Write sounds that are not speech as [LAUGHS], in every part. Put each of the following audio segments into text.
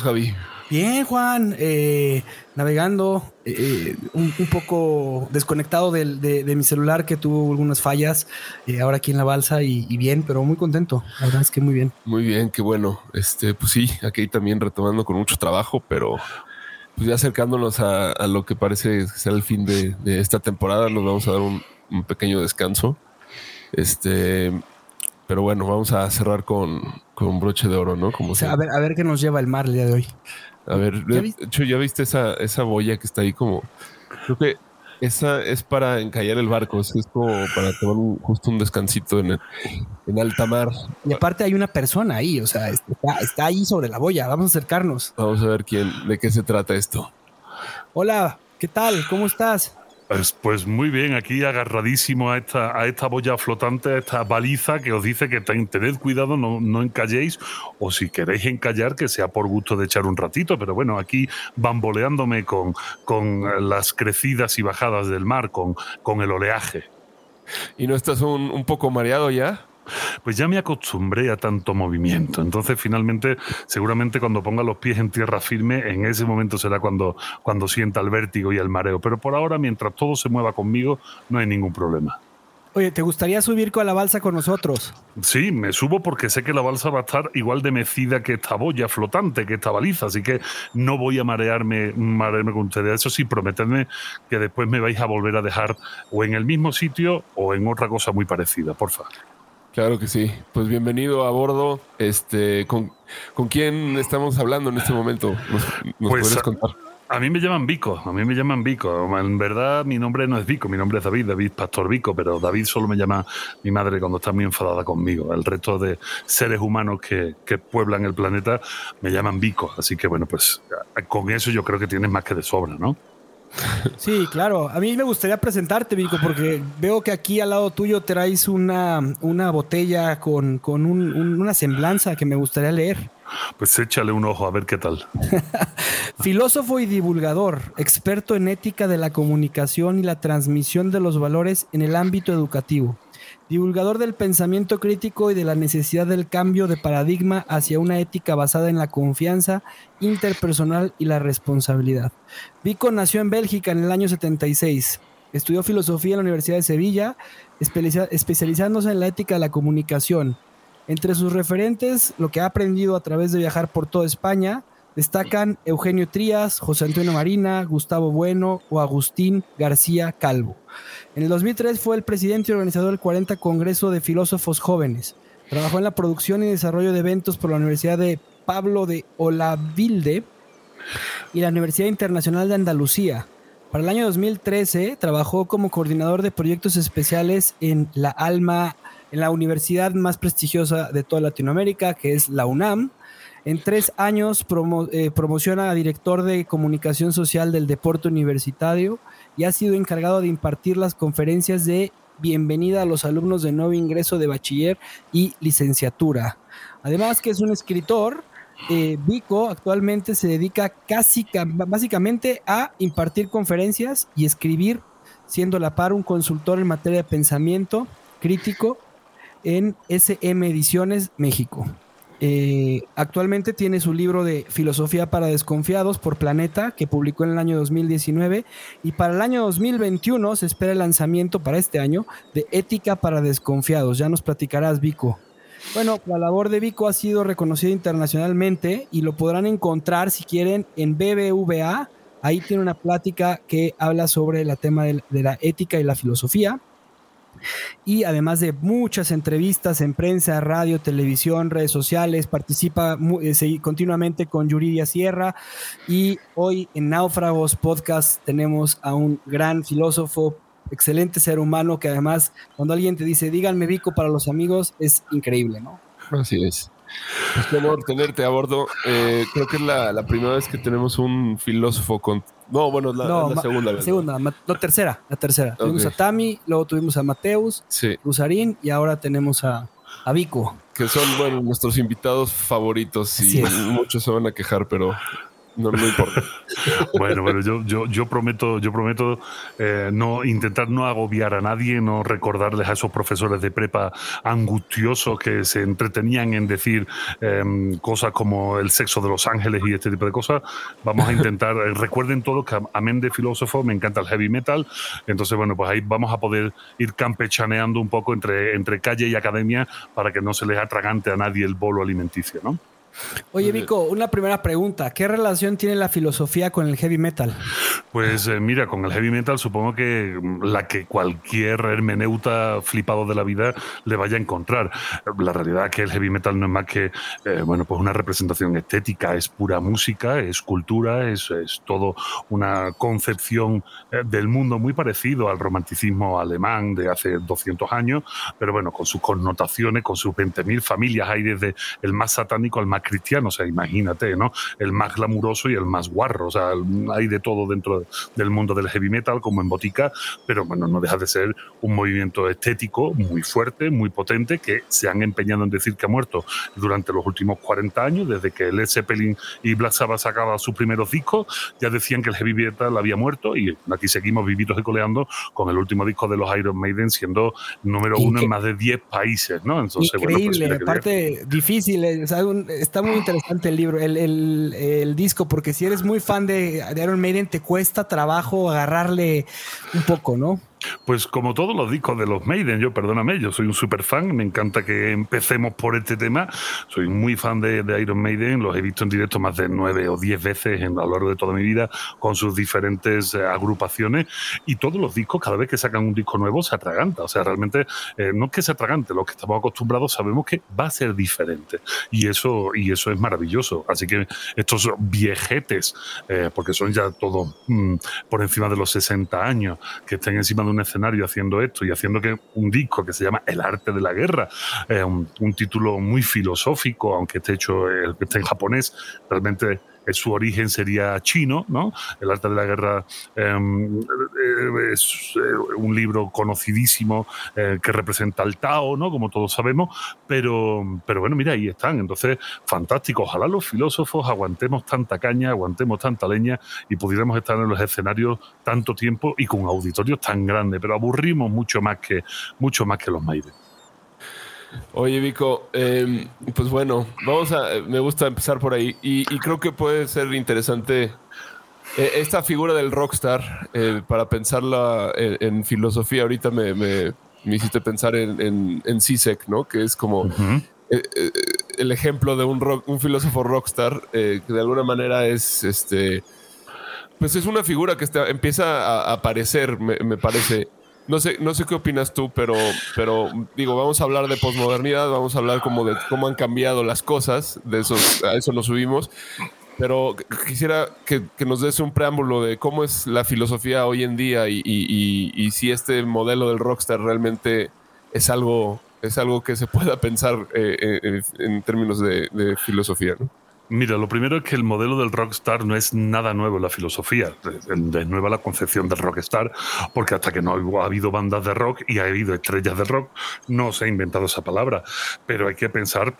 Estamos, Javi? Bien, Juan. Eh, navegando, eh, eh, un, poco desconectado de, mi celular que tuvo algunas fallas. ahora aquí en la balsa y, bien, pero muy contento. La verdad es que muy bien. Muy bien, qué bueno. Este, pues sí, aquí también retomando con mucho trabajo, pero pues ya acercándonos a, lo que parece ser el fin de, esta temporada, nos vamos a dar un, un pequeño descanso. Este, pero bueno, vamos a cerrar con, con broche de oro, ¿no? Como a ver, a ver qué nos lleva el mar el día de hoy. A ver, de hecho, ya viste esa, esa boya que está ahí como. Creo que esa es para encallar el barco, es como para tomar justo un descansito en, en alta mar. Y aparte hay una persona ahí, o sea, está, está, ahí sobre la boya. Vamos a acercarnos. Vamos a ver quién, de qué se trata esto. Hola, ¿qué tal? ¿Cómo estás? Pues, muy bien, aquí agarradísimo a esta, a esta boya flotante, a esta baliza que os dice que tened cuidado, no, no encalléis, o si queréis encallar, que sea por gusto de echar un ratito, pero bueno, aquí bamboleándome con, con las crecidas y bajadas del mar, con, con el oleaje. ¿Y no estás un poco mareado ya? Pues ya me acostumbré a tanto movimiento. Entonces, finalmente, seguramente cuando ponga los pies en tierra firme, en ese momento será cuando, cuando sienta el vértigo y el mareo. Pero por ahora, mientras todo se mueva conmigo, no hay ningún problema. Oye, ¿te gustaría subir con la balsa con nosotros? Sí, me subo porque sé que la balsa va a estar igual de mecida que esta boya flotante, que esta baliza, así que no voy a marearme, marearme con ustedes. Eso sí, prometedme que después me vais a volver a dejar o en el mismo sitio o en otra cosa muy parecida, por favor. Claro que sí. Pues bienvenido a bordo. Este, ¿con, ¿con quién estamos hablando en este momento? ¿Nos, pues contar? A, mí me llaman Vico, a mí me llaman Vico. En verdad mi nombre no es Vico, mi nombre es David, David Pastor Vico, pero David solo me llama mi madre cuando está muy enfadada conmigo. El resto de seres humanos que, que pueblan el planeta me llaman Vico. Así que bueno, pues con eso yo creo que tienes más que de sobra, ¿no? Sí, claro. A mí me gustaría presentarte, Vico, porque veo que aquí al lado tuyo traes una, una botella con, con una semblanza que me gustaría leer. Pues échale un ojo a ver qué tal. [LAUGHS] Filósofo y divulgador, experto en ética de la comunicación y la transmisión de los valores en el ámbito educativo divulgador del pensamiento crítico y de la necesidad del cambio de paradigma hacia una ética basada en la confianza interpersonal y la responsabilidad. Vico nació en Bélgica en el año 76. Estudió filosofía en la Universidad de Sevilla, especializándose en la ética de la comunicación. Entre sus referentes, lo que ha aprendido a través de viajar por toda España, destacan Eugenio Trías, José Antonio Marina, Gustavo Bueno o Agustín García Calvo. En el 2003 fue el presidente y organizador del 40 Congreso de Filósofos Jóvenes. Trabajó en la producción y desarrollo de eventos por la Universidad de Pablo de Olavilde y la Universidad Internacional de Andalucía. Para el año 2013 trabajó como coordinador de proyectos especiales en la Alma, en la universidad más prestigiosa de toda Latinoamérica, que es la UNAM, En tres años eh, promociona a director de comunicación social del deporte universitario y ha sido encargado de impartir las conferencias de bienvenida a los alumnos de nuevo ingreso de bachiller y licenciatura. Además que es un escritor, eh, Vico actualmente se dedica casi básicamente a impartir conferencias y escribir, siendo la par un consultor en materia de pensamiento crítico en SM Ediciones México. Eh, actualmente tiene su libro de Filosofía para Desconfiados por Planeta, que publicó en el año 2019, y para el año 2021 se espera el lanzamiento para este año de Ética para Desconfiados. Ya nos platicarás, Vico. Bueno, la labor de Vico ha sido reconocida internacionalmente y lo podrán encontrar si quieren en BBVA. Ahí tiene una plática que habla sobre el tema de la ética y la filosofía y además de muchas entrevistas en prensa, radio, televisión, redes sociales, participa eh, continuamente con Yuridia Sierra y hoy en Náufragos Podcast tenemos a un gran filósofo, excelente ser humano que además cuando alguien te dice díganme Vico para los amigos es increíble, ¿no? Así es. Es qué honor tenerte a bordo. Eh, creo que es la, primera vez que tenemos un filósofo con. No, bueno, la, la segunda vez. Segunda, la tercera, la tercera. Tuvimos a Tami, luego tuvimos a Mateus, sí. y ahora tenemos a, a Vico. Que son, bueno, nuestros invitados favoritos y muchos se van a quejar, pero no, me importa. [LAUGHS] bueno, bueno, yo, yo, prometo, yo prometo eh, no intentar no agobiar a nadie, no recordarles a esos profesores de prepa angustiosos que se entretenían en decir em, cosas como el sexo de los ángeles y este tipo de cosas. Vamos a intentar, eh, recuerden todos que amén de filósofo me encanta el heavy metal, entonces bueno, pues ahí vamos a poder ir campechaneando un poco entre, entre calle y academia para que no se les atragante a nadie el bolo alimenticio, ¿no? Oye, Vico, una primera pregunta. ¿Qué relación tiene la filosofía con el heavy metal? Pues eh, mira, con el heavy metal supongo que mm, la que cualquier hermeneuta flipado de la vida le vaya a encontrar. La realidad es que el heavy metal no es más que eh, bueno, pues una representación estética, es pura música, es cultura, es, es todo una concepción eh, del mundo muy parecido al romanticismo alemán de hace 200 años, pero bueno, con sus connotaciones, con sus 20.000 familias, hay desde el más satánico al más cristiano, o sea, imagínate, ¿no? El más glamuroso y el más guarro, o sea, hay de todo dentro del mundo del heavy metal, como en Botica, pero bueno, no deja de ser un movimiento estético muy fuerte, muy potente, que se han empeñado en decir que ha muerto durante los últimos 40 años, desde que Led Zeppelin y Black Sabbath sacaban sus primeros discos, ya decían que el heavy metal había muerto y aquí seguimos vivitos y coleando con el último disco de los Iron Maiden siendo número uno en más de 10 países, ¿no? Entonces, pues increíble, aparte difícil, es está muy interesante el libro, el, disco, porque si eres muy fan de, de Iron Maiden, te cuesta trabajo agarrarle un poco, ¿no? Pues como todos los discos de los Maiden, yo perdóname, yo soy un super fan, me encanta que empecemos por este tema, soy muy fan de, Iron Maiden, los he visto en directo más de nueve o diez veces en, a lo largo de toda mi vida con sus diferentes eh, agrupaciones. Y todos los discos, cada vez que sacan un disco nuevo, se atraganta, o sea, realmente eh, no es que se atragante, los que estamos acostumbrados sabemos que va a ser diferente. Y eso, y eso es maravilloso, así que estos viejetes, eh, porque son ya todos mm, por encima de los 60 años, que estén encima de un escenario haciendo esto y haciendo que un disco que se llama El arte de la guerra, eh, un, título muy filosófico, aunque esté hecho eh, esté en japonés, realmente su origen sería chino, ¿no? El arte de la guerra em, eh, es eh, un libro conocidísimo eh, que representa al Tao, ¿no? Como todos sabemos, pero, pero bueno, mira, ahí están. Entonces, fantástico. Ojalá los filósofos aguantemos tanta caña, aguantemos tanta leña y pudiéramos estar en los escenarios tanto tiempo y con auditorios tan grandes, pero aburrimos mucho más que, mucho más que los Maiden. Oye, Vico, em, pues bueno, vamos a. Me gusta empezar por ahí y, creo que puede ser interesante eh, esta figura del rockstar eh, para pensarla en, filosofía. Ahorita me, me, hiciste pensar en, en, en CISEC, ¿no? Que es como eh, el ejemplo de un, rock, un filósofo rockstar que de alguna manera es este. Pues es una figura que está, empieza a aparecer, me, me parece. No sé, no sé qué opinas tú, pero, pero digo, vamos a hablar de posmodernidad, vamos a hablar como de cómo han cambiado las cosas, de eso, a eso nos subimos. Pero quisiera que, nos des un preámbulo de cómo es la filosofía hoy en día y, si este modelo del rockstar realmente es algo, es algo que se pueda pensar eh, eh, en términos de, filosofía. Mira, lo primero es que el modelo del rockstar no es nada nuevo en la filosofía. Es nueva la concepción del rockstar, porque hasta que no ha habido bandas de rock y ha habido estrellas de rock, no se ha inventado esa palabra. Pero hay que pensar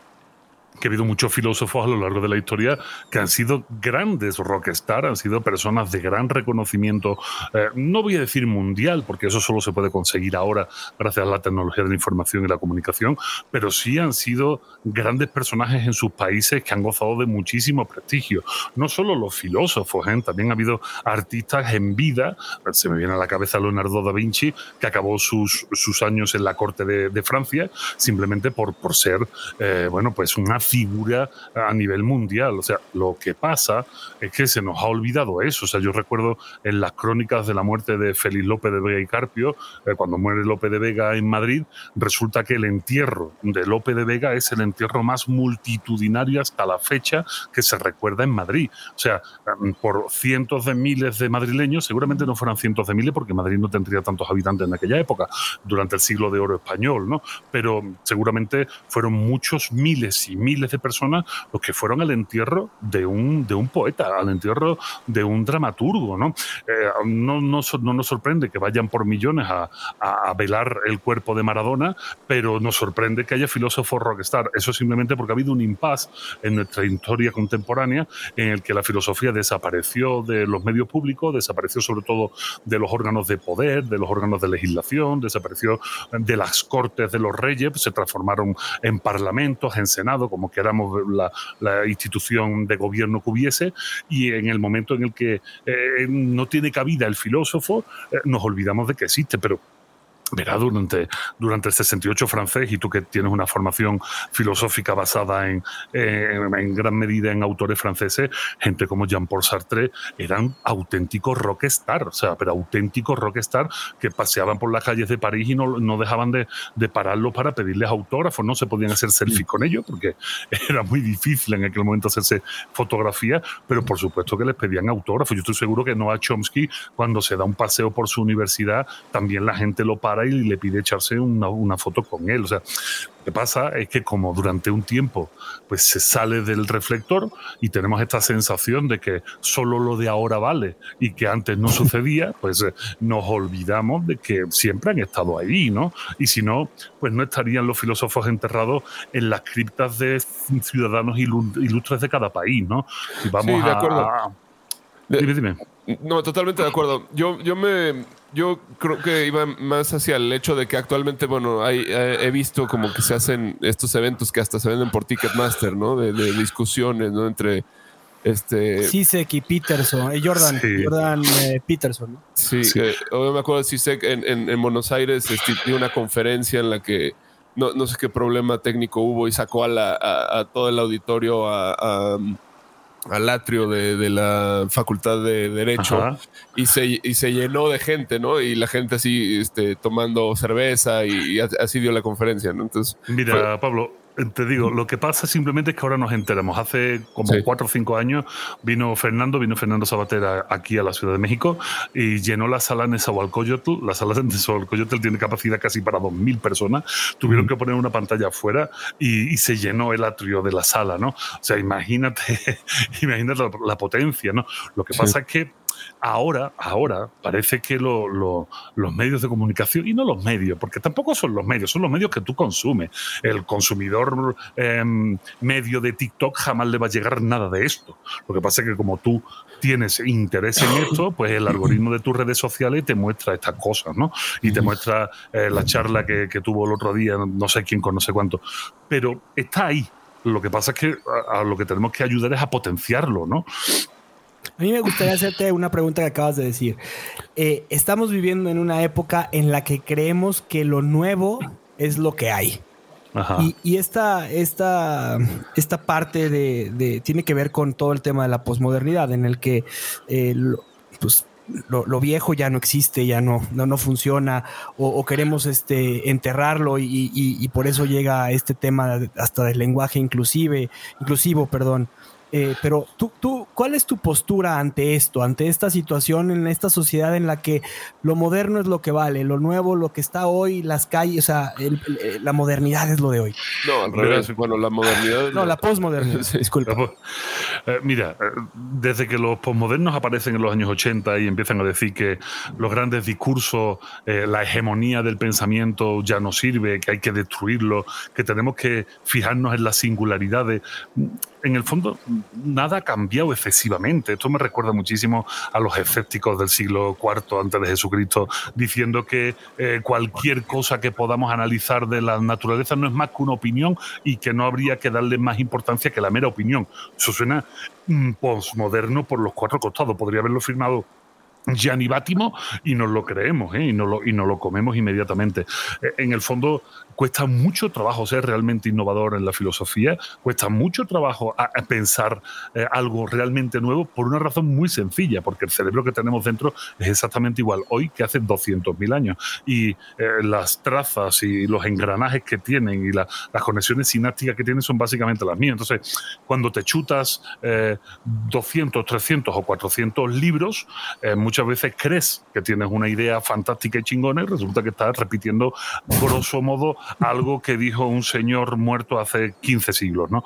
que ha habido muchos filósofos a lo largo de la historia que han sido grandes rockstar, han sido personas de gran reconocimiento, eh, no voy a decir mundial, porque eso solo se puede conseguir ahora gracias a la tecnología de la información y la comunicación, pero sí han sido grandes personajes en sus países que han gozado de muchísimo prestigio. No solo los filósofos, ¿eh? también ha habido artistas en vida, se me viene a la cabeza Leonardo da Vinci, que acabó sus, sus años en la corte de, de Francia simplemente por, por ser, eh, bueno, pues una figura a nivel mundial. O sea, lo que pasa es que se nos ha olvidado eso. O sea, yo recuerdo en las crónicas de la muerte de Félix López de Vega y Carpio, eh, cuando muere López de Vega en Madrid, resulta que el entierro de López de Vega es el entierro más multitudinario hasta la fecha que se recuerda en Madrid. O sea, mm, por cientos de miles de madrileños, seguramente no fueran cientos de miles porque Madrid no tendría tantos habitantes en aquella época, durante el siglo de oro español, ¿no? Pero seguramente fueron muchos miles y miles de personas los que fueron al entierro de un, de un poeta, al entierro de un dramaturgo. ¿no? Eh, no, no, nos sorprende que vayan por millones a, a, velar el cuerpo de Maradona, pero nos sorprende que haya filósofos rockstar. Eso simplemente porque ha habido un impasse en nuestra historia contemporánea en el que la filosofía desapareció de los medios públicos, desapareció sobre todo de los órganos de poder, de los órganos de legislación, desapareció de las cortes de los reyes, se transformaron en parlamentos, en senado, como que éramos la, institución de gobierno que hubiese, y en el momento en el que eh, no tiene cabida el filósofo, eh, nos olvidamos de que existe, pero Verá, durante, durante el 68 francés, y tú que tienes una formación filosófica basada en, en, gran medida en autores franceses, gente como Jean-Paul Sartre eran auténticos rockstar, o sea, pero auténticos rockstar que paseaban por las calles de París y no, no dejaban de, de pararlos para pedirles autógrafos, no se podían hacer selfies con ellos porque [LAUGHS] era muy difícil en aquel momento hacerse fotografía, pero por supuesto que les pedían autógrafos. Yo estoy seguro que Noah Chomsky, cuando se da un paseo por su universidad, también la gente lo para y le pide echarse una, una, foto con él. O sea, lo que pasa es que como durante un tiempo pues se sale del reflector y tenemos esta sensación de que solo lo de ahora vale y que antes no sucedía, pues eh, nos olvidamos de que siempre han estado ahí, ¿no? Y si no, pues no estarían los filósofos enterrados en las criptas de ciudadanos ilustres de cada país, ¿no? Vamos de acuerdo. a... Dime, dime. No, totalmente de acuerdo. Yo, yo me yo creo que iba más hacia el hecho de que actualmente, bueno, hay, eh, he visto como que se hacen estos eventos que hasta se venden por Ticketmaster, ¿no? De, discusiones, ¿no? Entre este. Sisek y Peterson, eh, Jordan, Jordan eh, Peterson, ¿no? Sí, me acuerdo de Sisek en, en, Buenos Aires dio una conferencia en la que no, no sé qué problema técnico hubo y sacó a, la, a, todo el auditorio a al atrio de, la Facultad de Derecho y se, y se, llenó de gente, ¿no? Y la gente así este, tomando cerveza y, así dio la conferencia, ¿no? Entonces, Mira, Pablo, te digo, lo que pasa simplemente es que ahora nos enteramos. Hace como cuatro o cinco años vino Fernando, vino Fernando Sabatera aquí a la Ciudad de México y llenó la sala en Nezahualcóyotl. La sala de Nezahualcóyotl tiene capacidad casi para dos mil personas. Tuvieron que poner una pantalla afuera y, se llenó el atrio de la sala, ¿no? O sea, imagínate, [LAUGHS] imagínate la, potencia, ¿no? Lo que pasa es que Ahora, ahora parece que los medios de comunicación, y no los medios, porque tampoco son los medios, son los medios que tú consumes. El consumidor em, medio de TikTok jamás le va a llegar nada de esto. Lo que pasa es que como tú tienes interés en esto, pues el algoritmo de tus redes sociales te muestra estas cosas, ¿no? Y te muestra eh, la charla que, tuvo el otro día, no sé quién con no sé cuánto. Pero está ahí. Lo que pasa es que a lo que tenemos que ayudar es a potenciarlo, ¿no? A mí me gustaría hacerte una pregunta que acabas de decir. Eh, estamos viviendo en una época en la que creemos que lo nuevo es lo que hay. Y, esta, esta, esta parte de, tiene que ver con todo el tema de la posmodernidad, en el que eh, lo, pues, lo, viejo ya no existe, ya no, no, no funciona, o, queremos este, enterrarlo y, por eso llega este tema hasta del lenguaje inclusive, inclusivo, perdón. Eh, pero tú, tú, ¿cuál es tu postura ante esto, ante esta situación, en esta sociedad en la que lo moderno es lo que vale, lo nuevo, lo que está hoy, las calles, o sea, la modernidad es lo de hoy? No, al revés. Bueno, la modernidad. No, la posmodernidad. [LAUGHS] Disculpa. Eh, mira, eh, desde que los posmodernos aparecen en los años 80 y empiezan a decir que los grandes discursos, la hegemonía del pensamiento ya no sirve, que hay que destruirlo, que tenemos que fijarnos en las singularidades en el fondo nada ha cambiado excesivamente. Esto me recuerda muchísimo a los escépticos del siglo IV antes de Jesucristo, diciendo que eh, cualquier cosa que podamos analizar de la naturaleza no es más que una opinión y que no habría que darle más importancia que la mera opinión. Eso suena mm, postmoderno por los cuatro costados. Podría haberlo firmado Gianni Bátimo y nos lo creemos ¿eh? y, nos lo, y nos lo comemos inmediatamente. Eh, en el fondo, cuesta mucho trabajo ser realmente innovador en la filosofía, cuesta mucho trabajo pensar eh, algo realmente nuevo por una razón muy sencilla, porque el cerebro que tenemos dentro es exactamente igual hoy que hace 200.000 años. Y eh, las trazas y los engranajes que tienen y las conexiones sinápticas que tienen son básicamente las mías. Entonces, cuando te chutas 200, eh, 300 o 400 libros, muchas veces crees que tienes una idea fantástica y chingona y resulta que estás repitiendo grosso modo algo que dijo un señor muerto hace 15 siglos, ¿no?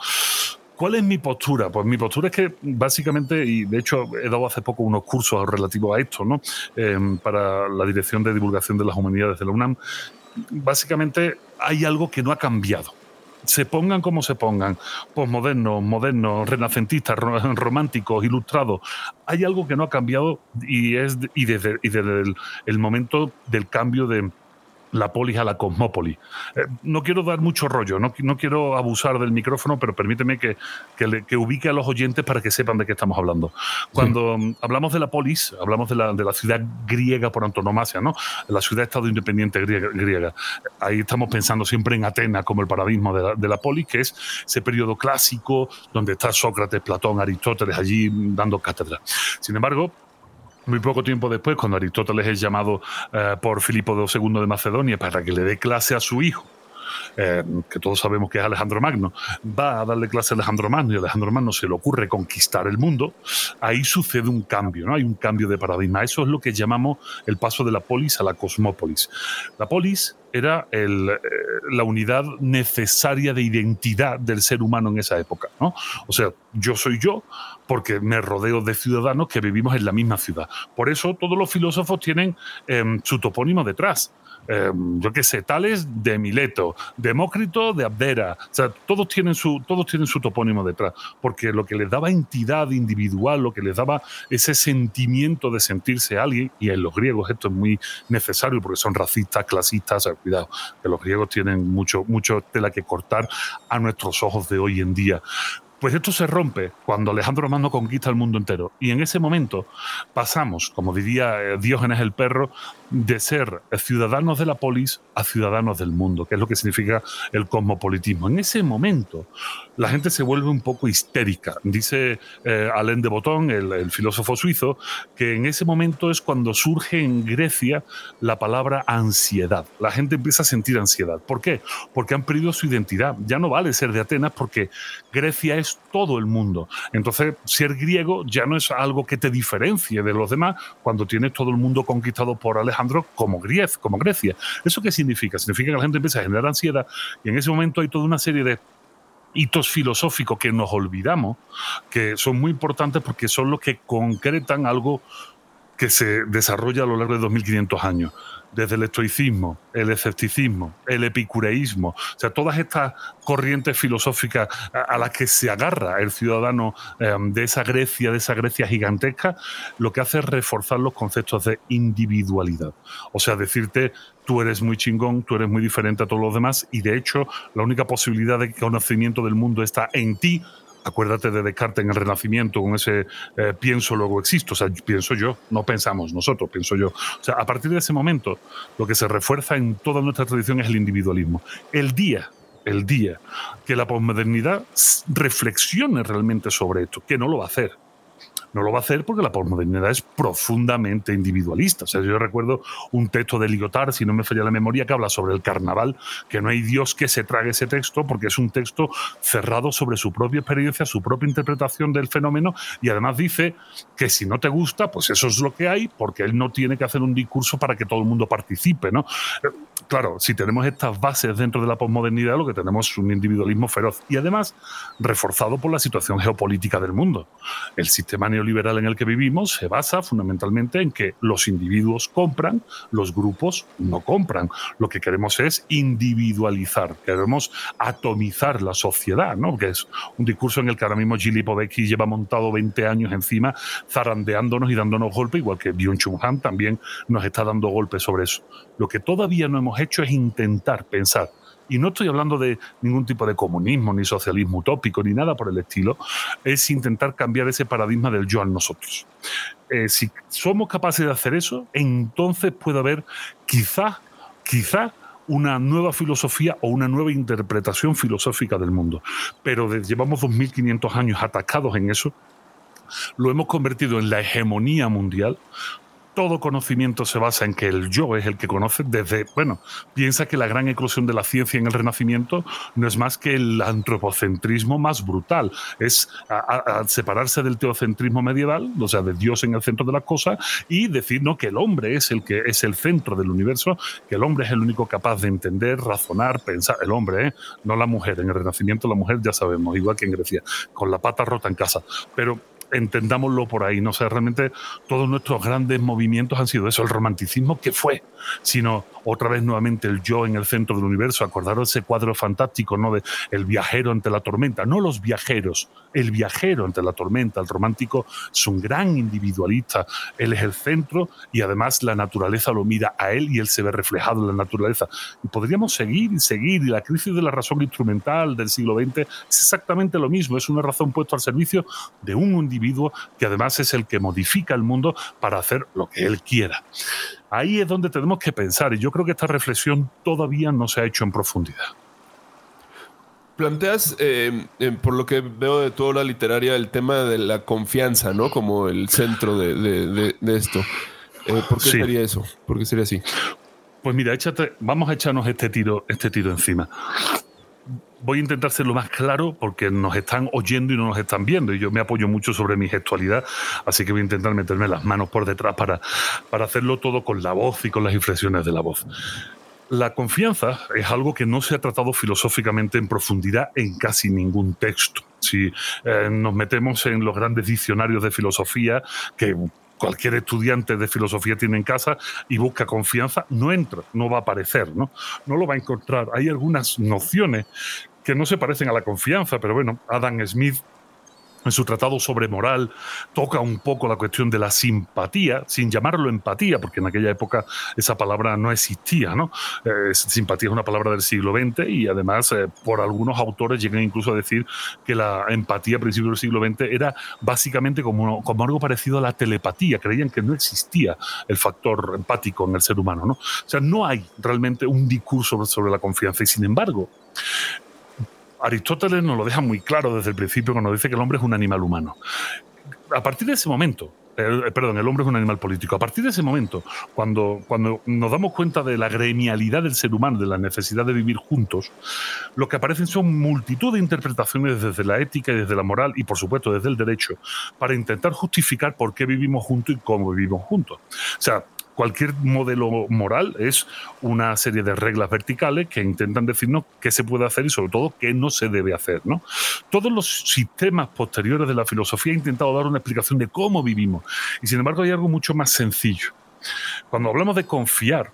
¿Cuál es mi postura? Pues mi postura es que básicamente, y de hecho he dado hace poco unos cursos relativos a esto, ¿no? Em, para la Dirección de Divulgación de las Humanidades de la UNAM, básicamente hay algo que no ha cambiado se pongan como se pongan, posmodernos, modernos, renacentistas, románticos, ilustrados, hay algo que no ha cambiado y es y desde, y desde el momento del cambio de, la polis a la cosmópolis. Eh, no quiero dar mucho rollo, no, no, quiero abusar del micrófono, pero permíteme que, que, ubique a los oyentes para que sepan de qué estamos hablando. Cuando mm, hablamos de la polis, hablamos de la, de la, ciudad griega por antonomasia, ¿no? la ciudad-estado independiente griega, Ahí estamos pensando siempre en Atenas como el paradigma de la, de la polis, que es ese periodo clásico donde está Sócrates, Platón, Aristóteles allí dando cátedra. Sin embargo, muy poco tiempo después, cuando Aristóteles es llamado eh, por Filipo II de Macedonia para que le dé clase a su hijo, eh, que todos sabemos que es Alejandro Magno, va a darle clase a Alejandro Magno y Alejandro Magno se le ocurre conquistar el mundo, ahí sucede un cambio, ¿no? Hay un cambio de paradigma. Eso es lo que llamamos el paso de la polis a la cosmópolis. La polis era eh, la unidad necesaria de identidad del ser humano en esa época, ¿no? O sea, yo soy yo porque me rodeo de ciudadanos que vivimos en la misma ciudad. Por eso todos los filósofos tienen em, su topónimo detrás. Em, yo qué sé, Tales de Mileto, Demócrito de Abdera, o sea, todos tienen, su, todos tienen su topónimo detrás, porque lo que les daba entidad individual, lo que les daba ese sentimiento de sentirse alguien, y en los griegos esto es muy necesario porque son racistas, clasistas, cuidado, que los griegos tienen mucho, mucho tela que cortar a nuestros ojos de hoy en día. Pues esto se rompe cuando Alejandro Magno conquista el mundo entero. Y en ese momento pasamos, como diría eh, Diógenes el perro, de ser ciudadanos de la polis a ciudadanos del mundo, que es lo que significa el cosmopolitismo. En ese momento la gente se vuelve un poco histérica. Dice eh, Alain de Botton, el, filósofo suizo, que en ese momento es cuando surge en Grecia la palabra ansiedad. La gente empieza a sentir ansiedad. ¿Por qué? Porque han perdido su identidad. Ya no vale ser de Atenas porque Grecia es todo el mundo. Entonces, ser griego ya no es algo que te diferencie de los demás cuando tienes todo el mundo conquistado por Alejandro como, como Grecia. ¿Eso qué significa? Significa que la gente empieza a generar ansiedad y en ese momento hay toda una serie de hitos filosóficos que nos olvidamos, que son muy importantes porque son los que concretan algo que se desarrolla a lo largo de 2500 años desde el estoicismo, el escepticismo, el epicureísmo, o sea, todas estas corrientes filosóficas a, las que se agarra el ciudadano em, de esa Grecia, de esa Grecia gigantesca, lo que hace es reforzar los conceptos de individualidad. O sea, decirte, tú eres muy chingón, tú eres muy diferente a todos los demás y de hecho la única posibilidad de conocimiento del mundo está en ti acuérdate de Descartes en el Renacimiento con ese eh, pienso luego existo, o sea, pienso yo, no pensamos nosotros, pienso yo. O sea, a partir de ese momento, lo que se refuerza en toda nuestra tradición es el individualismo. El día, el día que la posmodernidad reflexione realmente sobre esto, que no lo va a hacer, No lo va a hacer porque la posmodernidad es profundamente individualista. O sea, yo recuerdo un texto de Lyotard, si no me falla la memoria, que habla sobre el carnaval, que no hay Dios que se trague ese texto porque es un texto cerrado sobre su propia experiencia, su propia interpretación del fenómeno y además dice que si no te gusta, pues eso es lo que hay, porque él no tiene que hacer un discurso para que todo el mundo participe, ¿no? Claro, si tenemos estas bases dentro de la posmodernidad, lo que tenemos es un individualismo feroz y además reforzado por la situación geopolítica del mundo. El sistema neoliberal en el que vivimos se basa fundamentalmente en que los individuos compran, los grupos no compran. Lo que queremos es individualizar, queremos atomizar la sociedad, ¿no? Que es un discurso en el que ahora mismo Gili Povecki lleva montado 20 años encima, zarandeándonos y dándonos golpes, igual que Byung-Chul Han también nos está dando golpes sobre eso. Lo que todavía no hemos hecho es intentar pensar y no estoy hablando de ningún tipo de comunismo, ni socialismo utópico, ni nada por el estilo, es intentar cambiar ese paradigma del yo a nosotros. Eh, si somos capaces de hacer eso, entonces puede haber quizá, quizá una nueva filosofía o una nueva interpretación filosófica del mundo. Pero llevamos 2.500 años atacados en eso, lo hemos convertido en la hegemonía mundial, todo conocimiento se basa en que el yo es el que conoce desde, bueno, piensa que la gran eclosión de la ciencia en el Renacimiento no es más que el antropocentrismo más brutal, es separarse del teocentrismo medieval, o sea, de Dios en el centro de las cosas y decir no que el hombre es el que es el centro del universo, que el hombre es el único capaz de entender, razonar, pensar, el hombre, ¿eh? no la mujer, en el Renacimiento la mujer ya sabemos, igual que en Grecia, con la pata rota en casa, pero entendámoslo por ahí. No sé, realmente todos nuestros grandes movimientos han sido eso, el romanticismo que fue, sino otra vez nuevamente el yo en el centro del universo. Acordaros ese cuadro fantástico, ¿no? De el viajero ante la tormenta, no los viajeros, el viajero ante la tormenta. El romántico es un gran individualista, él es el centro y además la naturaleza lo mira a él y él se ve reflejado en la naturaleza. Y podríamos seguir y seguir, y la crisis de la razón instrumental del siglo XX es exactamente lo mismo, es una razón puesta al servicio de un individuo que además es el que modifica el mundo para hacer lo que él quiera. Ahí es donde tenemos que pensar y yo creo que esta reflexión todavía no se ha hecho en profundidad. Planteas, eh, por lo que veo de toda la literaria, el tema de la confianza, ¿no? Como el centro de, esto. Eh, ¿Por qué sería eso? ¿Por qué sería así? Pues mira, échate, vamos a echarnos este tiro, este tiro encima voy a intentar ser lo más claro porque nos están oyendo y no nos están viendo. Y yo me apoyo mucho sobre mi gestualidad, así que voy a intentar meterme las manos por detrás para, para hacerlo todo con la voz y con las inflexiones de la voz. La confianza es algo que no se ha tratado filosóficamente en profundidad en casi ningún texto. Si eh, nos metemos en los grandes diccionarios de filosofía, que cualquier estudiante de filosofía tiene en casa y busca confianza, no entra, no va a aparecer, ¿no? No lo va a encontrar. Hay algunas nociones que no se parecen a la confianza, pero bueno, Adam Smith en su tratado sobre moral toca un poco la cuestión de la simpatía, sin llamarlo empatía, porque en aquella época esa palabra no existía, ¿no? Eh, simpatía es una palabra del siglo XX y además eh, por algunos autores llegan incluso a decir que la empatía a principios del siglo XX era básicamente como, como algo parecido a la telepatía, creían que no existía el factor empático en el ser humano, ¿no? O sea, no hay realmente un discurso sobre la confianza y sin embargo Aristóteles nos lo deja muy claro desde el principio cuando dice que el hombre es un animal humano. A partir de ese momento, eh, perdón, el hombre es un animal político. A partir de ese momento, cuando, cuando nos damos cuenta de la gremialidad del ser humano, de la necesidad de vivir juntos, lo que aparecen son multitud de interpretaciones desde la ética y desde la moral y, por supuesto, desde el derecho, para intentar justificar por qué vivimos juntos y cómo vivimos juntos. O sea, cualquier modelo moral es una serie de reglas verticales que intentan decirnos qué se puede hacer y sobre todo qué no se debe hacer. ¿no? Todos los sistemas posteriores de la filosofía han intentado dar una explicación de cómo vivimos y sin embargo hay algo mucho más sencillo. Cuando hablamos de confiar,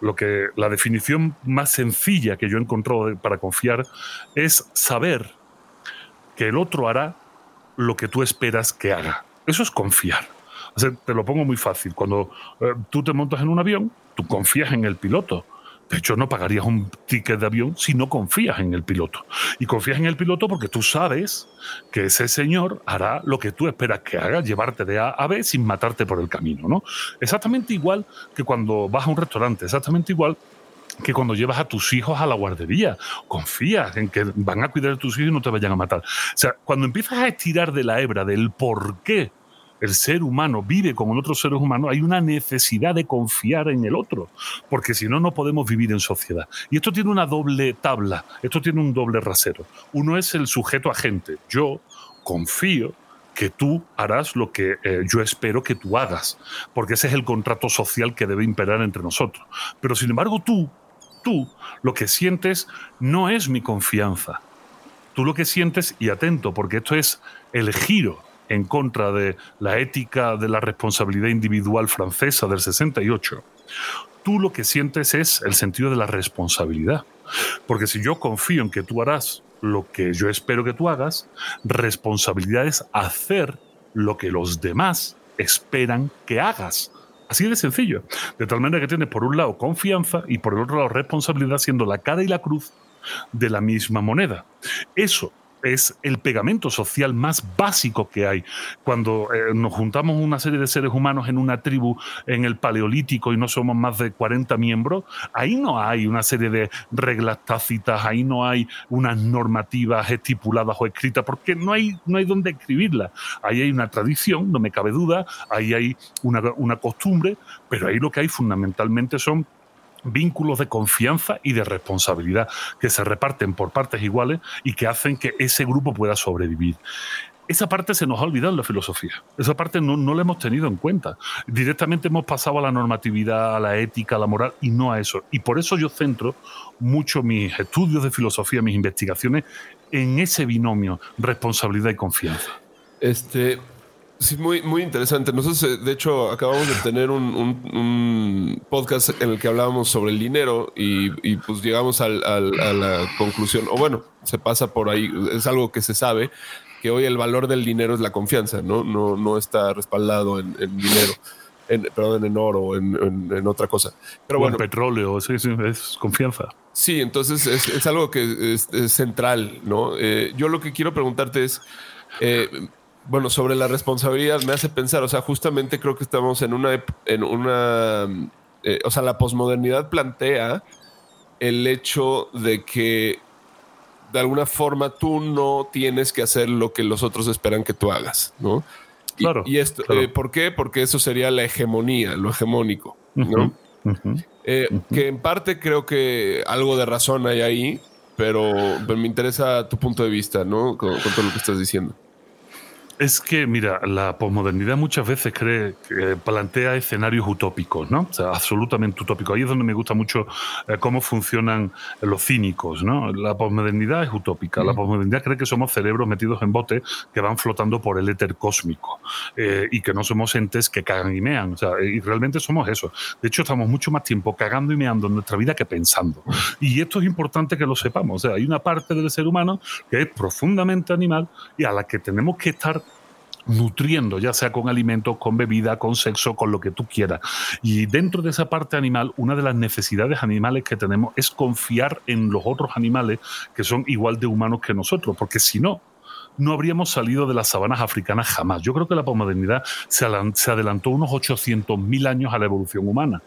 lo que la definición más sencilla que yo he encontrado para confiar es saber que el otro hará lo que tú esperas que haga. Eso es confiar te lo pongo muy fácil. Cuando eh, tú te montas en un avión, tú confías en el piloto. De hecho, no pagarías un ticket de avión si no confías en el piloto. Y confías en el piloto porque tú sabes que ese señor hará lo que tú esperas que haga, llevarte de A a B sin matarte por el camino, ¿no? Exactamente igual que cuando vas a un restaurante, exactamente igual que cuando llevas a tus hijos a la guardería. Confías en que van a cuidar de tus hijos y no te vayan a matar. O sea, cuando empiezas a estirar de la hebra del por qué el ser humano vive con otros seres humanos, hay una necesidad de confiar en el otro, porque si no, no podemos vivir en sociedad. Y esto tiene una doble tabla, esto tiene un doble rasero. Uno es el sujeto agente. Yo confío que tú harás lo que eh, yo espero que tú hagas, porque ese es el contrato social que debe imperar entre nosotros. Pero sin embargo tú, tú, lo que sientes no es mi confianza. Tú lo que sientes, y atento, porque esto es el giro en contra de la ética de la responsabilidad individual francesa del 68, tú lo que sientes es el sentido de la responsabilidad. Porque si yo confío en que tú harás lo que yo espero que tú hagas, responsabilidad es hacer lo que los demás esperan que hagas. Así de sencillo. De tal manera que tienes por un lado confianza y por el otro lado responsabilidad siendo la cara y la cruz de la misma moneda. Eso es el pegamento social más básico que hay. Cuando eh, nos juntamos una serie de seres humanos en una tribu en el Paleolítico y no somos más de 40 miembros, ahí no hay una serie de reglas tácitas, ahí no hay unas normativas estipuladas o escritas, porque no hay, no hay donde escribirlas. Ahí hay una tradición, no me cabe duda, ahí hay una, una costumbre, pero ahí lo que hay fundamentalmente son vínculos de confianza y de responsabilidad que se reparten por partes iguales y que hacen que ese grupo pueda sobrevivir. Esa parte se nos ha olvidado en la filosofía. Esa parte no, no la hemos tenido en cuenta. Directamente hemos pasado a la normatividad, a la ética, a la moral y no a eso. Y por eso yo centro mucho mis estudios de filosofía, mis investigaciones en ese binomio responsabilidad y confianza. Este, Sí, muy, muy interesante. Nosotros, eh, de hecho, acabamos de tener un, podcast en el que hablábamos sobre el dinero y, pues llegamos a la conclusión, o bueno, se pasa por ahí, es algo que se sabe, que hoy el valor del dinero es la confianza, ¿no? No, no está respaldado en, dinero. En, perdón, en oro o en, otra cosa. Pero bueno, en petróleo, sí, sí, es confianza. Sí, entonces es, algo que es, central, ¿no? Eh, yo lo que quiero preguntarte es, eh, bueno, sobre la responsabilidad me hace pensar, o sea, justamente creo que estamos en una, en una, eh, o sea, la posmodernidad plantea el hecho de que de alguna forma tú no tienes que hacer lo que los otros esperan que tú hagas, ¿no? Claro. Y, esto, eh, ¿por qué? Porque eso sería la hegemonía, lo hegemónico, ¿no? Eh, que en parte creo que algo de razón hay ahí, pero, me interesa tu punto de vista, ¿no? con todo lo que estás diciendo. Es que, mira, la posmodernidad muchas veces cree que plantea escenarios utópicos, ¿no? O sea, absolutamente utópicos. Ahí es donde me gusta mucho eh, cómo funcionan los cínicos, ¿no? La posmodernidad es utópica. La posmodernidad cree que somos cerebros metidos en bote que van flotando por el éter cósmico eh, y que no somos entes que cagan y mean. O sea, y realmente somos eso. De hecho, estamos mucho más tiempo cagando y meando en nuestra vida que pensando. Y esto es importante que lo sepamos. O sea, hay una parte del ser humano que es profundamente animal y a la que tenemos que estar nutriendo, ya sea con alimentos, con bebida, con sexo, con lo que tú quieras. Y dentro de esa parte animal, una de las necesidades animales que tenemos es confiar en los otros animales que son igual de humanos que nosotros, porque si no, no habríamos salido de las sabanas africanas jamás. Yo creo que la posmodernidad se adelantó unos 800.000 años a la evolución humana.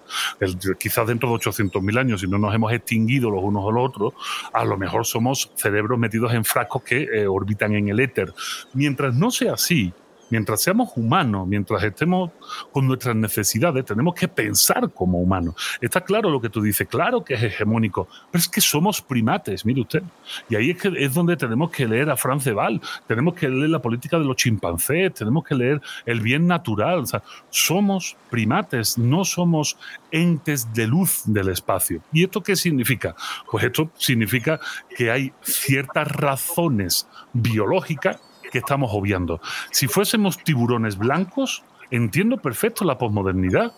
quizás dentro de 800.000 años, si no nos hemos extinguido los unos o los otros, a lo mejor somos cerebros metidos en frascos que eh, orbitan en el éter. Mientras no sea así, mientras seamos humanos, mientras estemos con nuestras necesidades, tenemos que pensar como humanos. Está claro lo que tú dices, claro que es hegemónico, pero es que somos primates, mire usted. Y ahí es, que es donde tenemos que leer a Franz Val, tenemos que leer la política de los chimpancés, tenemos que leer el bien natural. O sea, somos primates, no somos entes de luz del espacio. ¿Y esto qué significa? Pues esto significa que hay ciertas razones biológicas que estamos obviando. Si fuésemos tiburones blancos, entiendo perfecto la posmodernidad.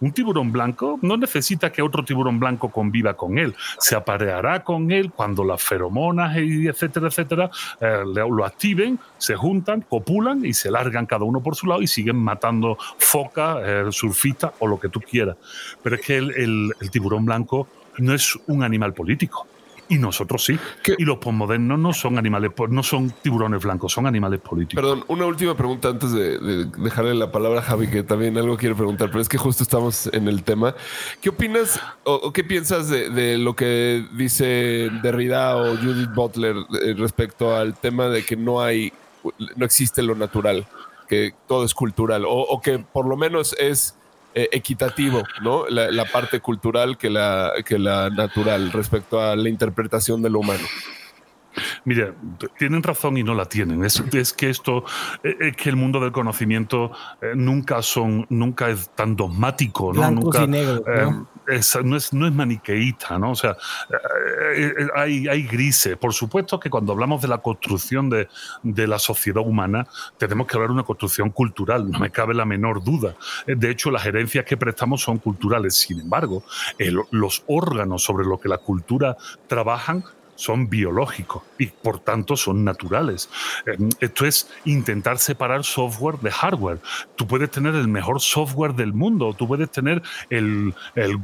Un tiburón blanco no necesita que otro tiburón blanco conviva con él. Se apareará con él cuando las feromonas, etcétera, etcétera, eh, lo activen, se juntan, copulan y se largan cada uno por su lado y siguen matando focas, eh, surfistas o lo que tú quieras. Pero es que el tiburón blanco no es un animal político. Y nosotros sí. Y los posmodernos no son animales, no son tiburones blancos, son animales políticos. Perdón, una última pregunta antes de, dejarle la palabra a Javi, que también algo quiere preguntar, pero es que justo estamos en el tema. ¿Qué opinas o, qué piensas de, lo que dice Derrida o Judith Butler eh, respecto al tema de que no hay, no existe lo natural? que todo es cultural o, que por lo menos es eh, equitativo, ¿no? La, parte cultural que la, que la natural respecto a la interpretación de lo humano. Mire, tienen razón y no la tienen. Es, que esto, es eh, que el mundo del conocimiento eh, nunca son, nunca es tan dogmático, ¿no? nunca, y negros, ¿no? No, es, no es maniqueíta, ¿no? O sea, eh, eh, hay, hay grises. Por supuesto que cuando hablamos de la construcción de, de, la sociedad humana, tenemos que hablar de una construcción cultural, no me cabe la menor duda. Eh, de hecho, las herencias que prestamos son culturales. Sin embargo, los órganos sobre los que la cultura trabajan son biológicos y por tanto son naturales. Em, esto es intentar separar software de hardware. Tú puedes tener el mejor software del mundo, tú puedes tener el,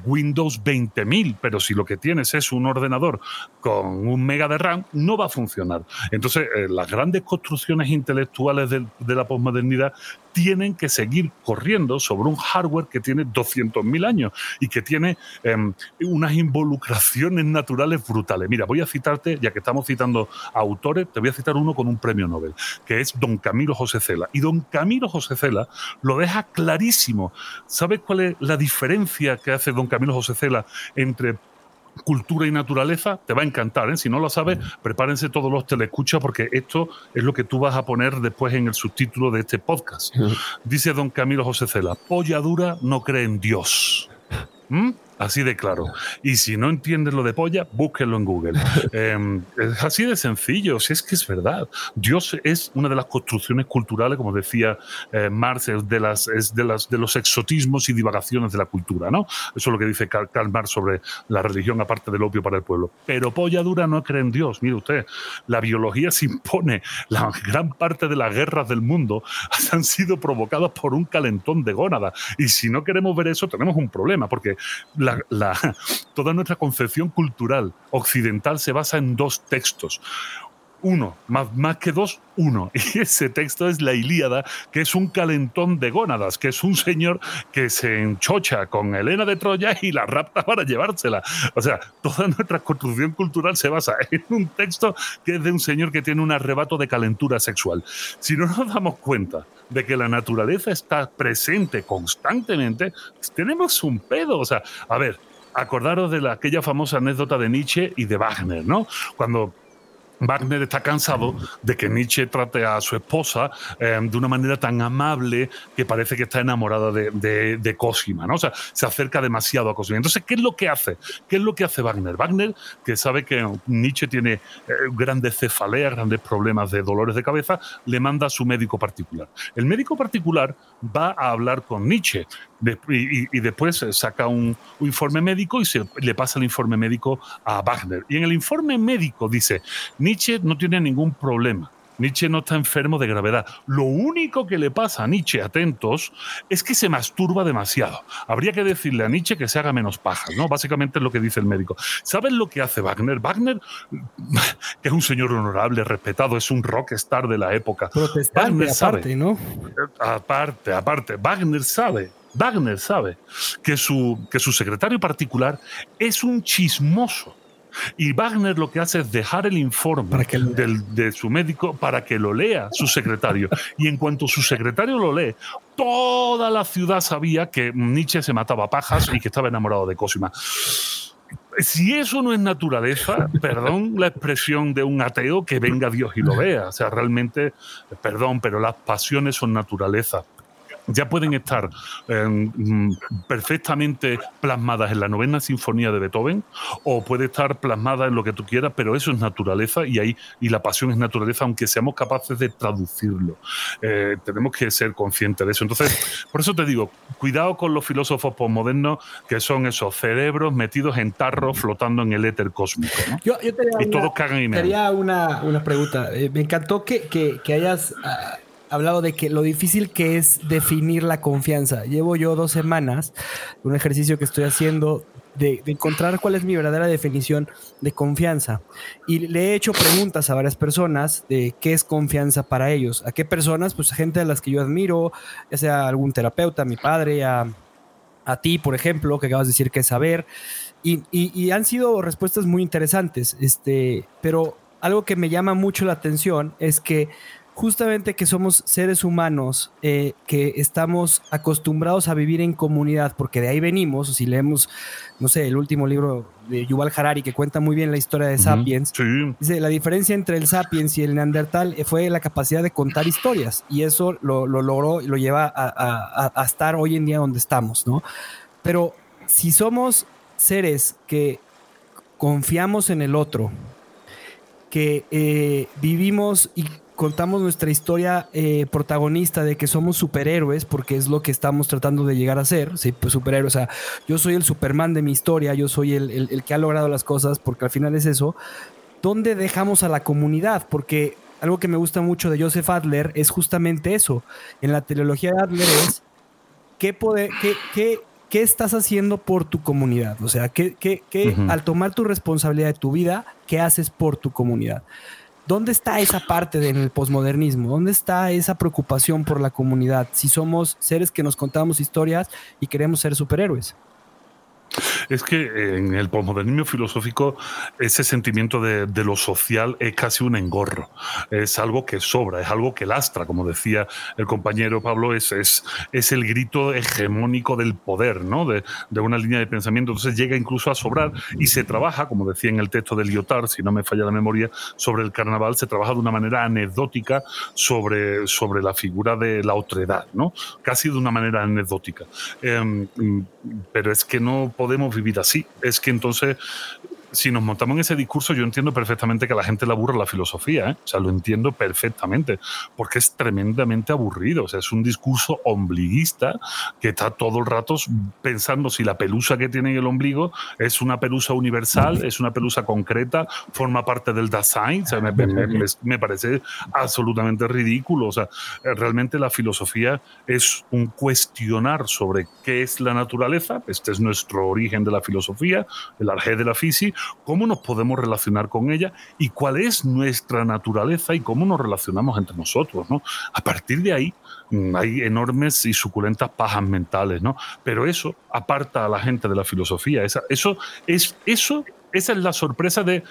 Windows 20.000, pero si lo que tienes es un ordenador con un mega de RAM, no va a funcionar. Entonces, eh, las grandes construcciones intelectuales de, de la posmodernidad tienen que seguir corriendo sobre un hardware que tiene 200.000 años y que tiene em, unas involucraciones naturales brutales. Mira, voy a citarte, ya que estamos citando autores, te voy a citar uno con un premio Nobel, que es don Camilo José Cela. Y don Camilo José Cela lo deja clarísimo. ¿Sabes cuál es la diferencia que hace don Camilo José Cela entre cultura y naturaleza, te va a encantar. ¿eh? Si no lo sabes, prepárense todos los telescuchas porque esto es lo que tú vas a poner después en el subtítulo de este podcast. Dice don Camilo José Cela, polla dura no cree en Dios. [LAUGHS] ¿Mm? Así de claro. Y si no entiendes lo de polla, búsquenlo en Google. [LAUGHS] Em, es así de sencillo, si es que es verdad. Dios es una de las construcciones culturales, como decía eh, Marx, de, las, es de, las, de los exotismos y divagaciones de la cultura, ¿no? Eso es lo que dice Karl, Marx sobre la religión, aparte del opio para el pueblo. Pero polla dura no cree en Dios. Mire usted, la biología se impone. La gran parte de las guerras del mundo [LAUGHS] han sido provocadas por un calentón de gónada. Y si no queremos ver eso, tenemos un problema, porque la [LAUGHS] toda nuestra concepción cultural occidental se basa en dos textos uno, más, más que dos, uno. [LAUGHS] Y ese texto es la Ilíada, que es un calentón de gónadas, que es un señor que se enchocha con Helena de Troya y la rapta para llevársela. O sea, toda nuestra construcción cultural se basa [LAUGHS] en un texto que es de un señor que tiene un arrebato de calentura sexual. Si no nos damos cuenta de que la naturaleza está presente constantemente, tenemos un pedo. O sea, a ver, acordaros de la, aquella famosa anécdota de Nietzsche y de Wagner, ¿no? Cuando Wagner está cansado de que Nietzsche trate a su esposa eh, de una manera tan amable que parece que está enamorada de, de, Cosima, ¿no? O sea, se acerca demasiado a Cosima. Entonces, ¿qué es lo que hace? ¿Qué es lo que hace Wagner? Wagner, que sabe que Nietzsche tiene eh, grandes cefaleas, grandes problemas de dolores de cabeza, le manda a su médico particular. El médico particular va a hablar con Nietzsche y, después saca un, informe médico y se le pasa el informe médico a Wagner. Y en el informe médico dice, Nietzsche no tiene ningún problema. Nietzsche no está enfermo de gravedad. Lo único que le pasa a Nietzsche, atentos, es que se masturba demasiado. Habría que decirle a Nietzsche que se haga menos pajas, ¿no? Básicamente es lo que dice el médico. ¿Sabes lo que hace Wagner? Wagner, [LAUGHS] que es un señor honorable, respetado, es un rockstar de la época. Wagner aparte, ¿no? Aparte, aparte. Wagner sabe Wagner sabe que su, que su secretario particular es un chismoso. Y Wagner lo que hace es dejar el informe de su médico para que lo lea su secretario. y en cuanto su secretario lo lee, toda la ciudad sabía que Nietzsche se mataba pajas y que estaba enamorado de Cosima. Si eso no es naturaleza, perdón la expresión de un ateo, que venga Dios y lo vea. O sea, realmente, perdón, pero las pasiones son naturaleza ya pueden estar em, perfectamente plasmadas en la novena sinfonía de Beethoven o puede estar plasmada en lo que tú quieras, pero eso es naturaleza y ahí y la pasión es naturaleza, aunque seamos capaces de traducirlo. Eh, tenemos que ser conscientes de eso. Entonces, por eso te digo, cuidado con los filósofos postmodernos que son esos cerebros metidos en tarros flotando en el éter cósmico. Yo, y todos cagan y me una, una pregunta. Eh, me encantó que, que, hayas... Ah, hablado de que lo difícil que es definir la confianza. Llevo yo dos semanas, un ejercicio que estoy haciendo de, encontrar cuál es mi verdadera definición de confianza. Y le he hecho preguntas a varias personas de qué es confianza para ellos. ¿A qué personas? Pues a gente a las que yo admiro, ya sea algún terapeuta, mi padre, a, a ti, por ejemplo, que acabas de decir que es saber. Y, y, han sido respuestas muy interesantes. Este, pero algo que me llama mucho la atención es que justamente que somos seres humanos eh, que estamos acostumbrados a vivir en comunidad, porque de ahí venimos, si leemos, no sé, el último libro de Yuval Harari que cuenta muy bien la historia de Sapiens, dice, la diferencia entre el Sapiens y el Neandertal fue la capacidad de contar historias, y eso lo, logró y lo lleva a, a estar hoy en día donde estamos, ¿no? Pero si somos seres que confiamos en el otro, que eh, vivimos y contamos nuestra historia eh, protagonista de que somos superhéroes, porque es lo que estamos tratando de llegar a ser, sí, pues superhéroes, o sea, yo soy el Superman de mi historia, yo soy el, que ha logrado las cosas, porque al final es eso, ¿dónde dejamos a la comunidad? Porque algo que me gusta mucho de Joseph Adler es justamente eso, en la teleología de Adler es, ¿qué, poder, qué, qué ¿qué estás haciendo por tu comunidad? O sea, ¿qué, al tomar tu responsabilidad de tu vida, qué haces por tu comunidad? ¿Dónde está esa parte del posmodernismo? ¿Dónde está esa preocupación por la comunidad? Si somos seres que nos contamos historias y queremos ser superhéroes. Es que en el posmodernismo filosófico ese sentimiento de, lo social es casi un engorro, es algo que sobra, es algo que lastra, como decía el compañero Pablo, es, es, es el grito hegemónico del poder, ¿no? De, de, una línea de pensamiento, entonces llega incluso a sobrar y se trabaja, como decía en el texto de Lyotard, si no me falla la memoria, sobre el carnaval, se trabaja de una manera anecdótica sobre, sobre la figura de la otredad, ¿no? Casi de una manera anecdótica. Em, pero es que no podemos vivir así. Es que entonces si nos montamos en ese discurso, yo entiendo perfectamente que a la gente le aburra la filosofía, ¿eh? o sea, lo entiendo perfectamente, porque es tremendamente aburrido, o sea, es un discurso ombliguista que está todo el rato pensando si la pelusa que tiene en el ombligo es una pelusa universal, es una pelusa concreta, forma parte del Dasein, o sea, me, me parece absolutamente ridículo, o sea, realmente la filosofía es un cuestionar sobre qué es la naturaleza, este es nuestro origen de la filosofía, el arjé de la física, cómo nos podemos relacionar con ella y cuál es nuestra naturaleza y cómo nos relacionamos entre nosotros. ¿no? A partir de ahí mm, hay enormes y suculentas pajas mentales, ¿no? Pero eso aparta a la gente de la filosofía. Esa, eso es, eso, esa es la sorpresa de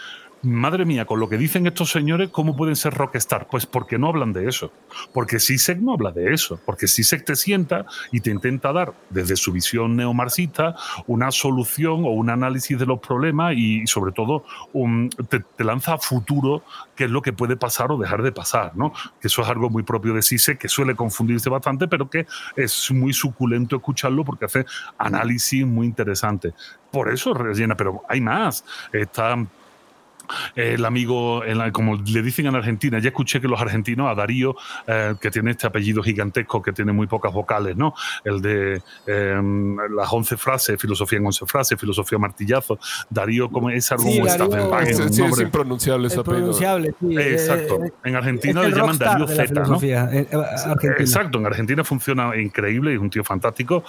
madre mía, con lo que dicen estos señores, ¿cómo pueden ser rockstar? Pues porque no hablan de eso. Porque Sisek no habla de eso. Porque Sisek te sienta y te intenta dar, desde su visión neomarxista, una solución o un análisis de los problemas y, sobre todo, te, lanza a futuro qué es lo que puede pasar o dejar de pasar, ¿no? Que eso es algo muy propio de Sisek, que suele confundirse bastante, pero que es muy suculento escucharlo porque hace análisis muy interesante. Por eso rellena, pero hay más. Está el amigo, como le dicen en Argentina, ya escuché que los argentinos, a Darío, eh, que tiene este apellido gigantesco, que tiene muy pocas vocales, ¿no? El de em, las once frases, filosofía en once frases, filosofía martillazo. Darío, como es algo sí, es, es, impronunciable ese apellido. Exacto. Eh, en Argentina le llaman Darío Z, ¿no? Eh, Exacto, en Argentina funciona increíble, es un tío fantástico,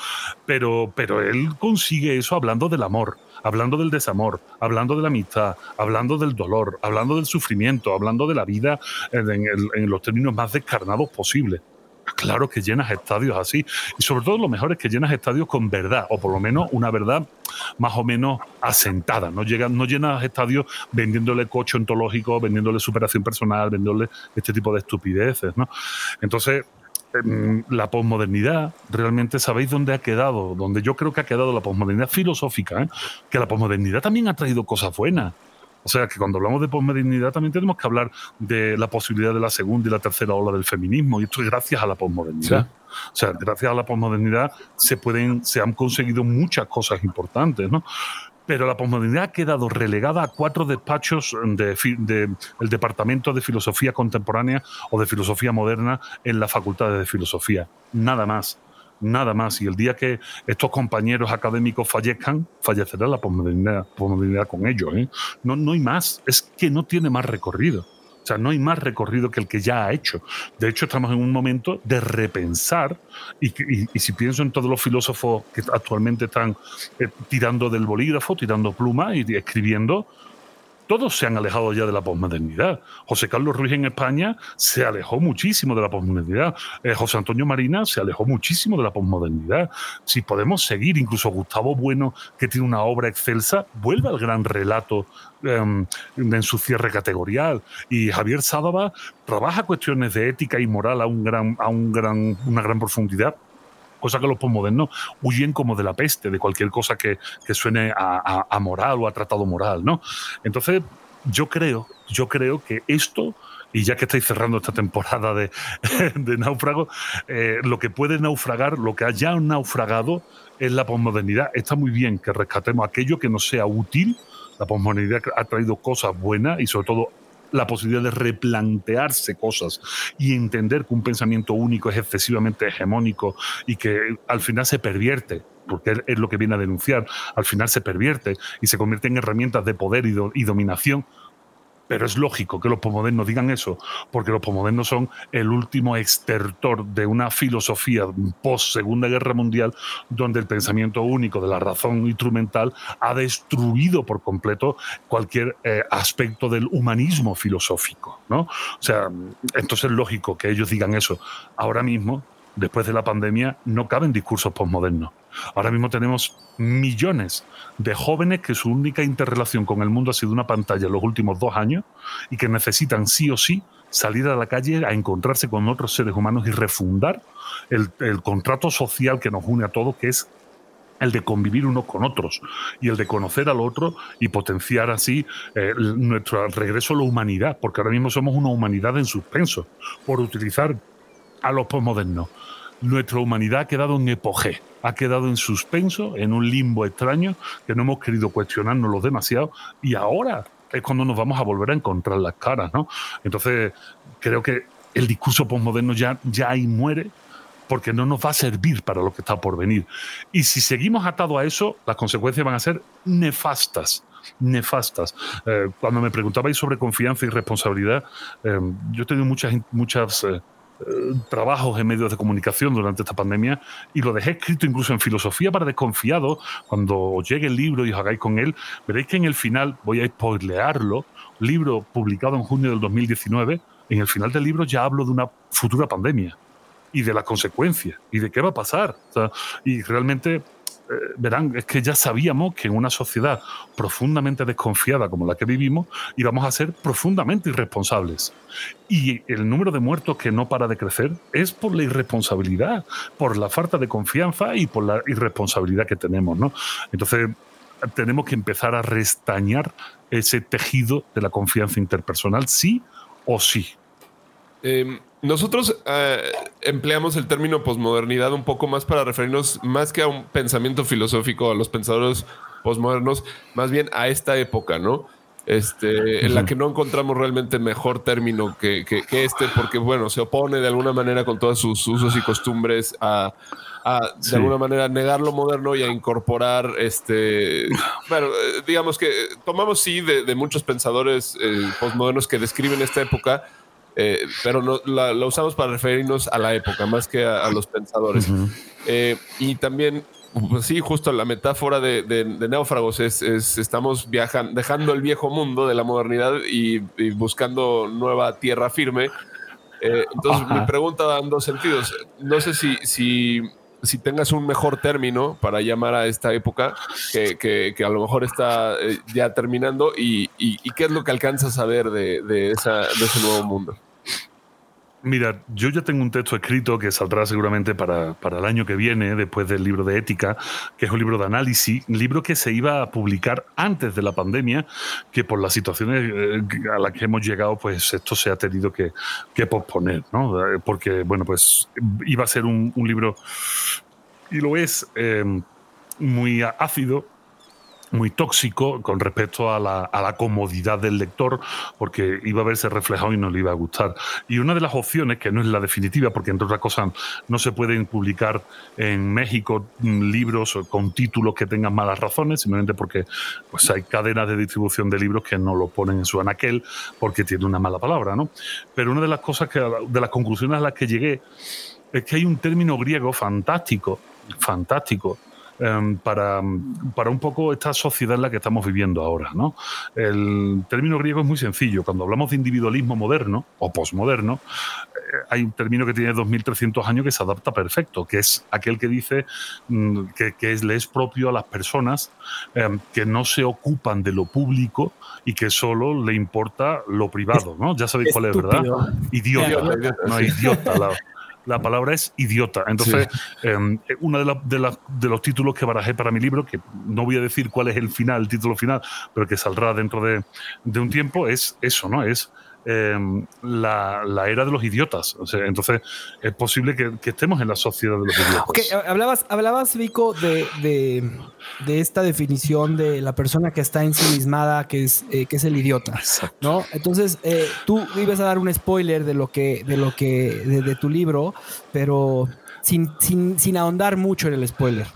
pero, pero él consigue eso hablando del amor hablando del desamor, hablando de la amistad, hablando del dolor, hablando del sufrimiento, hablando de la vida en, los términos más descarnados posibles. Claro que llenas estadios así. Y sobre todo lo mejor es que llenas estadios con verdad, o por lo menos una verdad más o menos asentada. No, no llenas estadios vendiéndole coche ontológico, vendiéndole superación personal, vendiéndole este tipo de estupideces. Entonces, la posmodernidad, realmente sabéis dónde ha quedado, donde yo creo que ha quedado la posmodernidad filosófica, ¿eh? que la posmodernidad también ha traído cosas buenas. O sea, que cuando hablamos de posmodernidad también tenemos que hablar de la posibilidad de la segunda y la tercera ola del feminismo, y esto es gracias a la posmodernidad. O sea, gracias a la posmodernidad se, pueden, se han conseguido muchas cosas importantes, ¿no? Pero la posmodernidad ha quedado relegada a cuatro despachos del Departamento de Filosofía Contemporánea o de Filosofía Moderna en la Facultad de Filosofía. Nada más, nada más. Y el día que estos compañeros académicos fallezcan, fallecerá la posmodernidad, con ellos. ¿eh? No, no hay más, es que no tiene más recorrido. O sea, no hay más recorrido que el que ya ha hecho. De hecho, estamos en un momento de repensar, y, si pienso en todos los filósofos que actualmente están eh, tirando del bolígrafo, tirando pluma y escribiendo, todos se han alejado ya de la posmodernidad. José Carlos Ruiz en España se alejó muchísimo de la posmodernidad. Eh, José Antonio Marina se alejó muchísimo de la posmodernidad. Si podemos seguir, incluso Gustavo Bueno, que tiene una obra excelsa, vuelve al gran relato em, en su cierre categorial. Y Javier Sádava trabaja cuestiones de ética y moral a, un gran, a un gran, una gran profundidad cosa que los posmodernos huyen como de la peste, de cualquier cosa que, suene a, moral o a tratado moral, ¿no? Entonces, yo creo, yo creo que esto y ya que estáis cerrando esta temporada [LAUGHS] de, náufrago, eh, lo que puede naufragar, lo que haya naufragado es la posmodernidad. Está muy bien que rescatemos aquello que nos sea útil. La posmodernidad ha traído cosas buenas y sobre todo la posibilidad de replantearse cosas y entender que un pensamiento único es excesivamente hegemónico y que al final se pervierte porque es lo que viene a denunciar, al final se pervierte y se convierte en herramientas de poder y, dominación pero es lógico que los posmodernos digan eso, porque los posmodernos son el último extertor de una filosofía post Segunda Guerra Mundial, donde el pensamiento único de la razón instrumental ha destruido por completo cualquier eh, aspecto del humanismo filosófico. ¿no? O sea, entonces es lógico que ellos digan eso. Ahora mismo, después de la pandemia, no caben discursos posmodernos. Ahora mismo tenemos millones de jóvenes que su única interrelación con el mundo ha sido una pantalla en los últimos dos años y que necesitan sí o sí salir a la calle a encontrarse con otros seres humanos y refundar el, contrato social que nos une a todos, que es el de convivir unos con otros y el de conocer al otro y potenciar así eh, nuestro regreso a la humanidad, porque ahora mismo somos una humanidad en suspenso por utilizar a los postmodernos nuestra humanidad ha quedado en epoge, ha quedado en suspenso, en un limbo extraño que no hemos querido cuestionárnoslo demasiado y ahora es cuando nos vamos a volver a encontrar las caras, ¿no? Entonces, creo que el discurso postmoderno ya, ya ahí muere porque no nos va a servir para lo que está por venir. Y si seguimos atados a eso, las consecuencias van a ser nefastas nefastas. Eh, cuando me preguntabais sobre confianza y responsabilidad, eh, yo he tenido muchas, muchas eh, trabajos en medios de comunicación durante esta pandemia y lo dejé escrito incluso en filosofía para desconfiados. Cuando llegue el libro y os hagáis con él, veréis que en el final, voy a spoilearlo, libro publicado en junio del 2019, en el final del libro ya hablo de una futura pandemia y de las consecuencias y de qué va a pasar. y realmente verán, es que ya sabíamos que en una sociedad profundamente desconfiada como la que vivimos íbamos a ser profundamente irresponsables. Y el número de muertos que no para de crecer es por la irresponsabilidad, por la falta de confianza y por la irresponsabilidad que tenemos. ¿no? Entonces, tenemos que empezar a restañar ese tejido de la confianza interpersonal, sí o sí. Eh, nosotros eh, empleamos el término posmodernidad un poco más para referirnos más que a un pensamiento filosófico, a los pensadores posmodernos, más bien a esta época, ¿no? Este, en la que no encontramos realmente mejor término que, este, porque bueno, se opone de alguna manera con todos sus usos y costumbres a, de alguna manera negar lo moderno y a incorporar este, bueno, eh, digamos que tomamos sí de, muchos pensadores eh, posmodernos que describen esta época eh, pero no, la, usamos para referirnos a la época más que a, los pensadores. Eh, y también, pues sí, justo la metáfora de, náufragos es, estamos viajando, dejando el viejo mundo de la modernidad y, buscando nueva tierra firme. Eh, entonces, mi pregunta va en dos sentidos. No sé si, si, si tengas un mejor término para llamar a esta época que, que, a lo mejor está ya terminando y, y, qué es lo que alcanzas a ver de, de, esa, de ese nuevo mundo. Mira, yo ya tengo un texto escrito que saldrá seguramente para, para, el año que viene, después del libro de ética, que es un libro de análisis, libro que se iba a publicar antes de la pandemia, que por las situaciones eh, a las que hemos llegado, pues esto se ha tenido que, que posponer, ¿no? Porque, bueno, pues iba a ser un, un libro, y lo es, eh, muy ácido, muy tóxico con respecto a la, comodidad del lector, porque iba a verse reflejado y no le iba a gustar. Y una de las opciones, que no es la definitiva, porque entre otras cosas no se pueden publicar en México libros con títulos que tengan malas razones, simplemente porque pues, hay cadenas de distribución de libros que no lo ponen en su anaquel porque tiene una mala palabra. ¿no? Pero una de las cosas que, de las conclusiones a las que llegué, es que hay un término griego fantástico, fantástico, em, para, para un poco esta sociedad en la que estamos viviendo ahora. ¿no? El término griego es muy sencillo. Cuando hablamos de individualismo moderno o posmoderno, eh, hay un término que tiene 2.300 años que se adapta perfecto, que es aquel que dice mm, que, que le es propio a las personas em, que no se ocupan de lo público y que solo le importa lo privado. ¿no? Ya sabéis cuál es, ¿verdad? Idiota. No, idiota. La, la palabra es idiota. Entonces, eh, uno de, la- de la- de los títulos que barajé para mi libro, que no voy a decir cuál es el final, el título final, pero que saldrá dentro de, de un tiempo, es eso, ¿no? Es eh, la, la era de los idiotas. O sea, entonces, es posible que, que estemos en la sociedad de los idiotas. Ok, hablabas, hablabas Vico, de, de, de esta definición de la persona que está ensimismada, que es, eh, que es el idiota, ¿no? Entonces, eh, tú ibas a dar un spoiler de lo que, de lo que, de, de tu libro, pero sin, sin, sin ahondar mucho en el spoiler.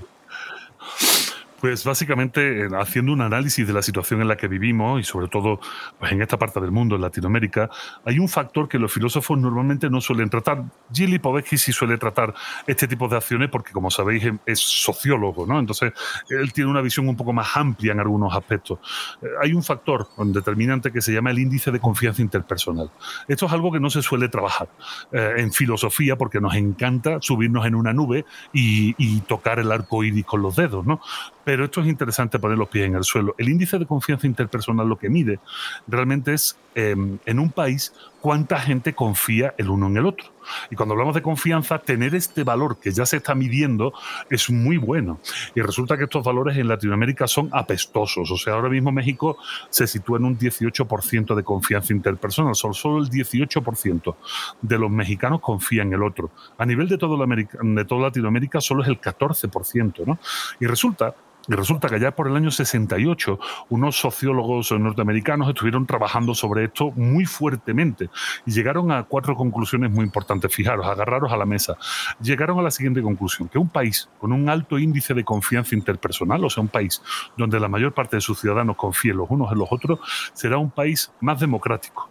Pues básicamente eh, haciendo un análisis de la situación en la que vivimos y sobre todo pues, en esta parte del mundo, en Latinoamérica, hay un factor que los filósofos normalmente no suelen tratar. Gili Povetsky sí suele tratar este tipo de acciones porque, como sabéis, es sociólogo, ¿no? Entonces, él tiene una visión un poco más amplia en algunos aspectos. Eh, Hay un factor determinante que se llama el índice de confianza interpersonal. Esto es algo que no se suele trabajar eh, en filosofía porque nos encanta subirnos en una nube y, y tocar el arco iris con los dedos, ¿no? Pero esto es interesante poner los pies en el suelo. El índice de confianza interpersonal lo que mide realmente es eh, en un país cuánta gente confía el uno en el otro. Y cuando hablamos de confianza, tener este valor que ya se está midiendo es muy bueno. Y resulta que estos valores en Latinoamérica son apestosos. O sea, ahora mismo México se sitúa en un 18% de confianza interpersonal. Solo, el 18% de los mexicanos confían en el otro. A nivel de, todo de toda Latinoamérica solo es el 14%. ¿no? Y resulta resulta que allá por el año 68 unos sociólogos norteamericanos estuvieron trabajando sobre esto muy fuertemente y llegaron a cuatro conclusiones muy importantes. Fijaros, agarraros a la mesa. Llegaron a la siguiente conclusión, que un país con un alto índice de confianza interpersonal, o sea, un país donde la mayor parte de sus ciudadanos confíen los unos en los otros, será un país más democrático,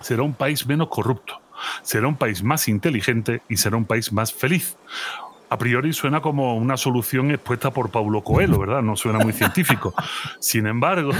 será un país menos corrupto, será un país más inteligente y será un país más feliz a priori suena como una solución expuesta por Paulo Coelho, ¿verdad? No suena muy científico. [LAUGHS] Sin embargo,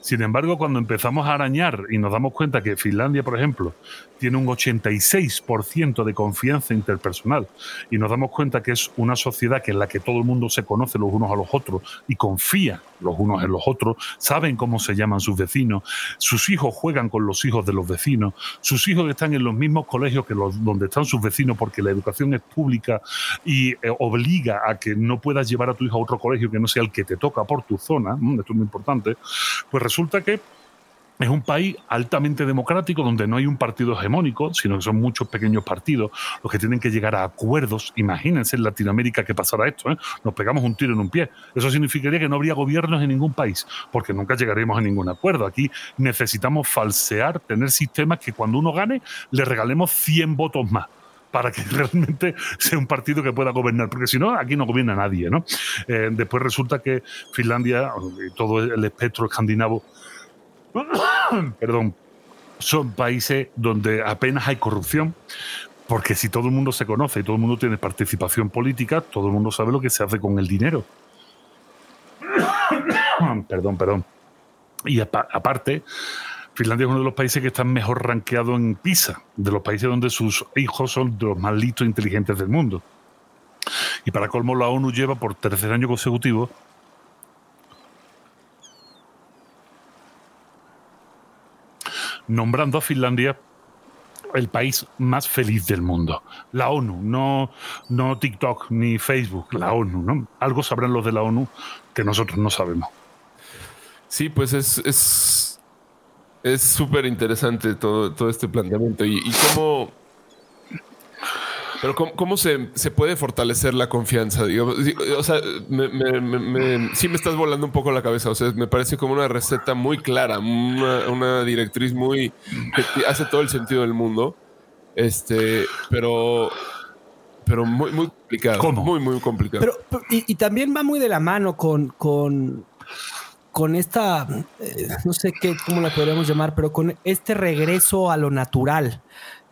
sin embargo, cuando empezamos a arañar y nos damos cuenta que Finlandia, por ejemplo, tiene un 86% de confianza interpersonal y nos damos cuenta que es una sociedad que en la que todo el mundo se conoce los unos a los otros y confía los unos en los otros, saben cómo se llaman sus vecinos, sus hijos juegan con los hijos de los vecinos, sus hijos están en los mismos colegios que los donde están sus vecinos porque la educación es pública y eh, obliga a que no puedas llevar a tu hijo a otro colegio que no sea el que te toca por tu zona, mm, esto es muy importante, pues resulta que es un país altamente democrático donde no hay un partido hegemónico, sino que son muchos pequeños partidos los que tienen que llegar a acuerdos. Imagínense en Latinoamérica que pasara esto, ¿eh? nos pegamos un tiro en un pie. Eso significaría que no habría gobiernos en ningún país, porque nunca llegaríamos a ningún acuerdo. Aquí necesitamos falsear, tener sistemas que cuando uno gane le regalemos 100 votos más para que [LAUGHS] realmente sea un partido que pueda gobernar, porque si no, aquí no gobierna nadie. ¿no? Eh, después resulta que Finlandia y todo el espectro escandinavo [COUGHS] perdón, son países donde apenas hay corrupción, porque si todo el mundo se conoce y todo el mundo tiene participación política, todo el mundo sabe lo que se hace con el dinero. [COUGHS] perdón, perdón. Y apa- aparte, Finlandia es uno de los países que están mejor rankeados en PISA, de los países donde sus hijos son de los más listos e inteligentes del mundo. Y para colmo, la ONU lleva por tercer año consecutivo nombrando a Finlandia el país más feliz del mundo. La ONU, no, no TikTok ni Facebook, la ONU, ¿no? Algo sabrán los de la ONU que nosotros no sabemos. Sí, pues es es es súper interesante todo, todo este planteamiento y, y cómo pero cómo, cómo se, se puede fortalecer la confianza, Sí, o sea, me, me- me- me- sí me estás volando un poco la cabeza, o sea, me parece como una receta muy clara, una, una directriz muy que hace todo el sentido del mundo, este, pero pero muy muy complicado, ¿Cómo? muy muy complicado. Pero, pero- y, y también va muy de la mano con, con, con esta, eh, no sé qué, cómo la podríamos llamar, pero con este regreso a lo natural,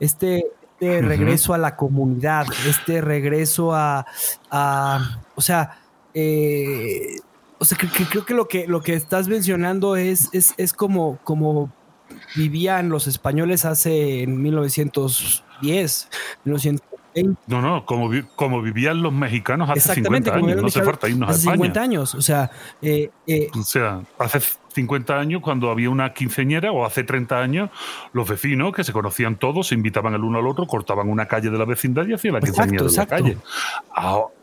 este, este regreso a la comunidad, este regreso a, a- o sea, eh, o sea, que, creo que lo que lo que estás mencionando es, es, es como, como vivían los españoles hace en 1910, 1920. No, no, como, como vivían los mexicanos hace 50 años. No hace falta irnos hace 50 años, o sea. Eh, eh, o sea, hace 50 años cuando había una quinceñera o hace 30 años los vecinos que se conocían todos se invitaban el uno al otro, cortaban una calle de la vecindad y hacían la quinceañera de la calle. Ahora,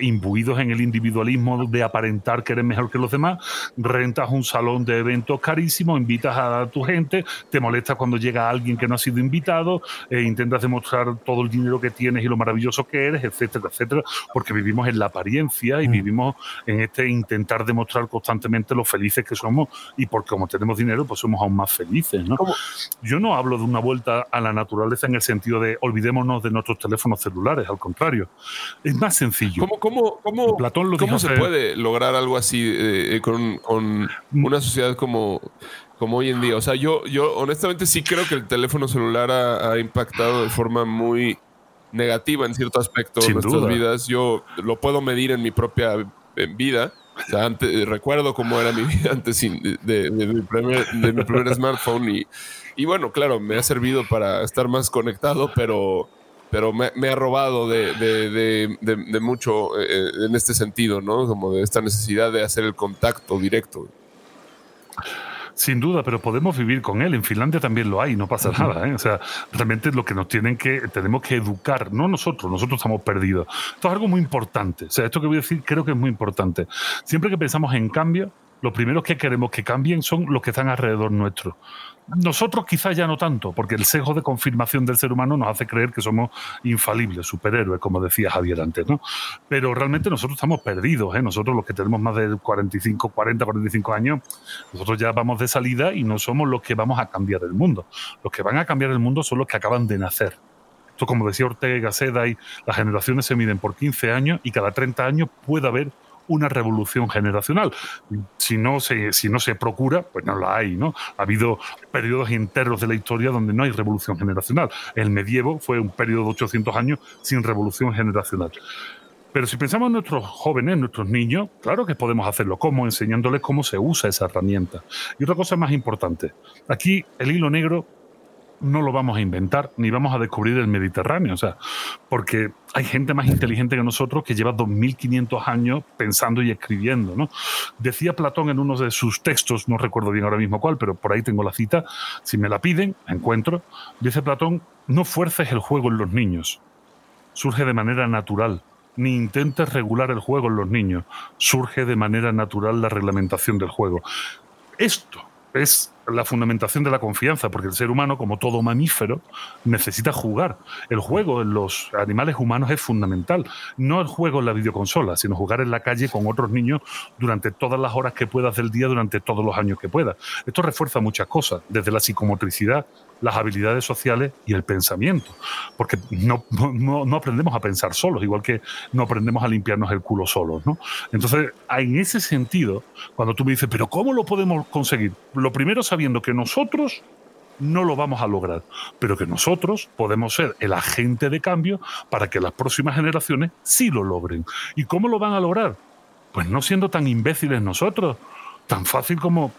imbuidos en el individualismo de aparentar que eres mejor que los demás, rentas un salón de eventos carísimo, invitas a tu gente, te molesta cuando llega alguien que no ha sido invitado, e intentas demostrar todo el dinero que tienes y lo maravilloso que eres, etcétera, etcétera, porque vivimos en la apariencia y mm. vivimos en este intentar demostrar constantemente lo felices que somos y porque como tenemos dinero, pues somos aún más felices. ¿no? Yo no hablo de una vuelta a la naturaleza en el sentido de olvidémonos de nuestros teléfonos celulares, al contrario. Es más sencillo. ¿Cómo, cómo, se puede lograr algo así eh, eh, con, mm. una sociedad como, como hoy en día? O sea, yo, yo honestamente sí creo que el teléfono celular ha, impactado de forma muy negativa en cierto aspecto en nuestras vidas. Yo lo puedo medir en mi propia vida. O sea, antes, recuerdo cómo era mi [LAUGHS] vida antes de, mi, primer, de mi primer [LAUGHS] smartphone y, y bueno, claro, me ha servido para estar más conectado, pero pero me, ha robado de, mucho eh, en este sentido, ¿no? Como de esta necesidad de hacer el contacto directo. Sin duda, pero podemos vivir con él. En Finlandia también lo hay, no pasa nada. ¿eh? O sea, realmente lo que nos tienen que, tenemos que educar, no nosotros, nosotros estamos perdidos. Esto es algo muy importante. O sea, esto que voy a decir creo que es muy importante. Siempre que pensamos en cambio, lo primero que queremos que cambien son los que están alrededor nuestro. Nosotros quizás ya no tanto, porque el sesgo de confirmación del ser humano nos hace creer que somos infalibles, superhéroes, como decía Javier antes, ¿no? Pero realmente nosotros estamos perdidos, ¿eh? Nosotros los que tenemos más de 45, 40, 45 años, nosotros ya vamos de salida y no somos los que vamos a cambiar el mundo. Los que van a cambiar el mundo son los que acaban de nacer. Esto, como decía Ortega y las generaciones se miden por 15 años y cada 30 años puede haber una revolución generacional. Si no se, si no se procura, pues no la hay, ¿no? Ha habido periodos enteros de la historia donde no hay revolución generacional. El medievo fue un periodo de 800 años sin revolución generacional. Pero si pensamos en nuestros jóvenes, nuestros niños, claro que podemos hacerlo. ¿Cómo? Enseñándoles cómo se usa esa herramienta. Y otra cosa más importante. Aquí el hilo negro no lo vamos a inventar, ni vamos a descubrir el Mediterráneo. O sea, porque hay gente más inteligente que nosotros que lleva 2.500 años pensando y escribiendo. ¿no? Decía Platón en uno de sus textos, no recuerdo bien ahora mismo cuál, pero por ahí tengo la cita, si me la piden, encuentro, dice Platón, no fuerces el juego en los niños, surge de manera natural. Ni intentes regular el juego en los niños, surge de manera natural la reglamentación del juego. Esto es la fundamentación de la confianza, porque el ser humano, como todo mamífero, necesita jugar. El juego en los animales humanos es fundamental. No el juego en la videoconsola, sino jugar en la calle con otros niños durante todas las horas que puedas del día, durante todos los años que puedas. Esto refuerza muchas cosas, desde la psicomotricidad las habilidades sociales y el pensamiento, porque no, no, aprendemos a pensar solos, igual que no aprendemos a limpiarnos el culo solos. ¿no? Entonces, en ese sentido, cuando tú me dices, pero ¿cómo lo podemos conseguir? Lo primero sabiendo que nosotros no lo vamos a lograr, pero que nosotros podemos ser el agente de cambio para que las próximas generaciones sí lo logren. ¿Y cómo lo van a lograr? Pues no siendo tan imbéciles nosotros, tan fácil como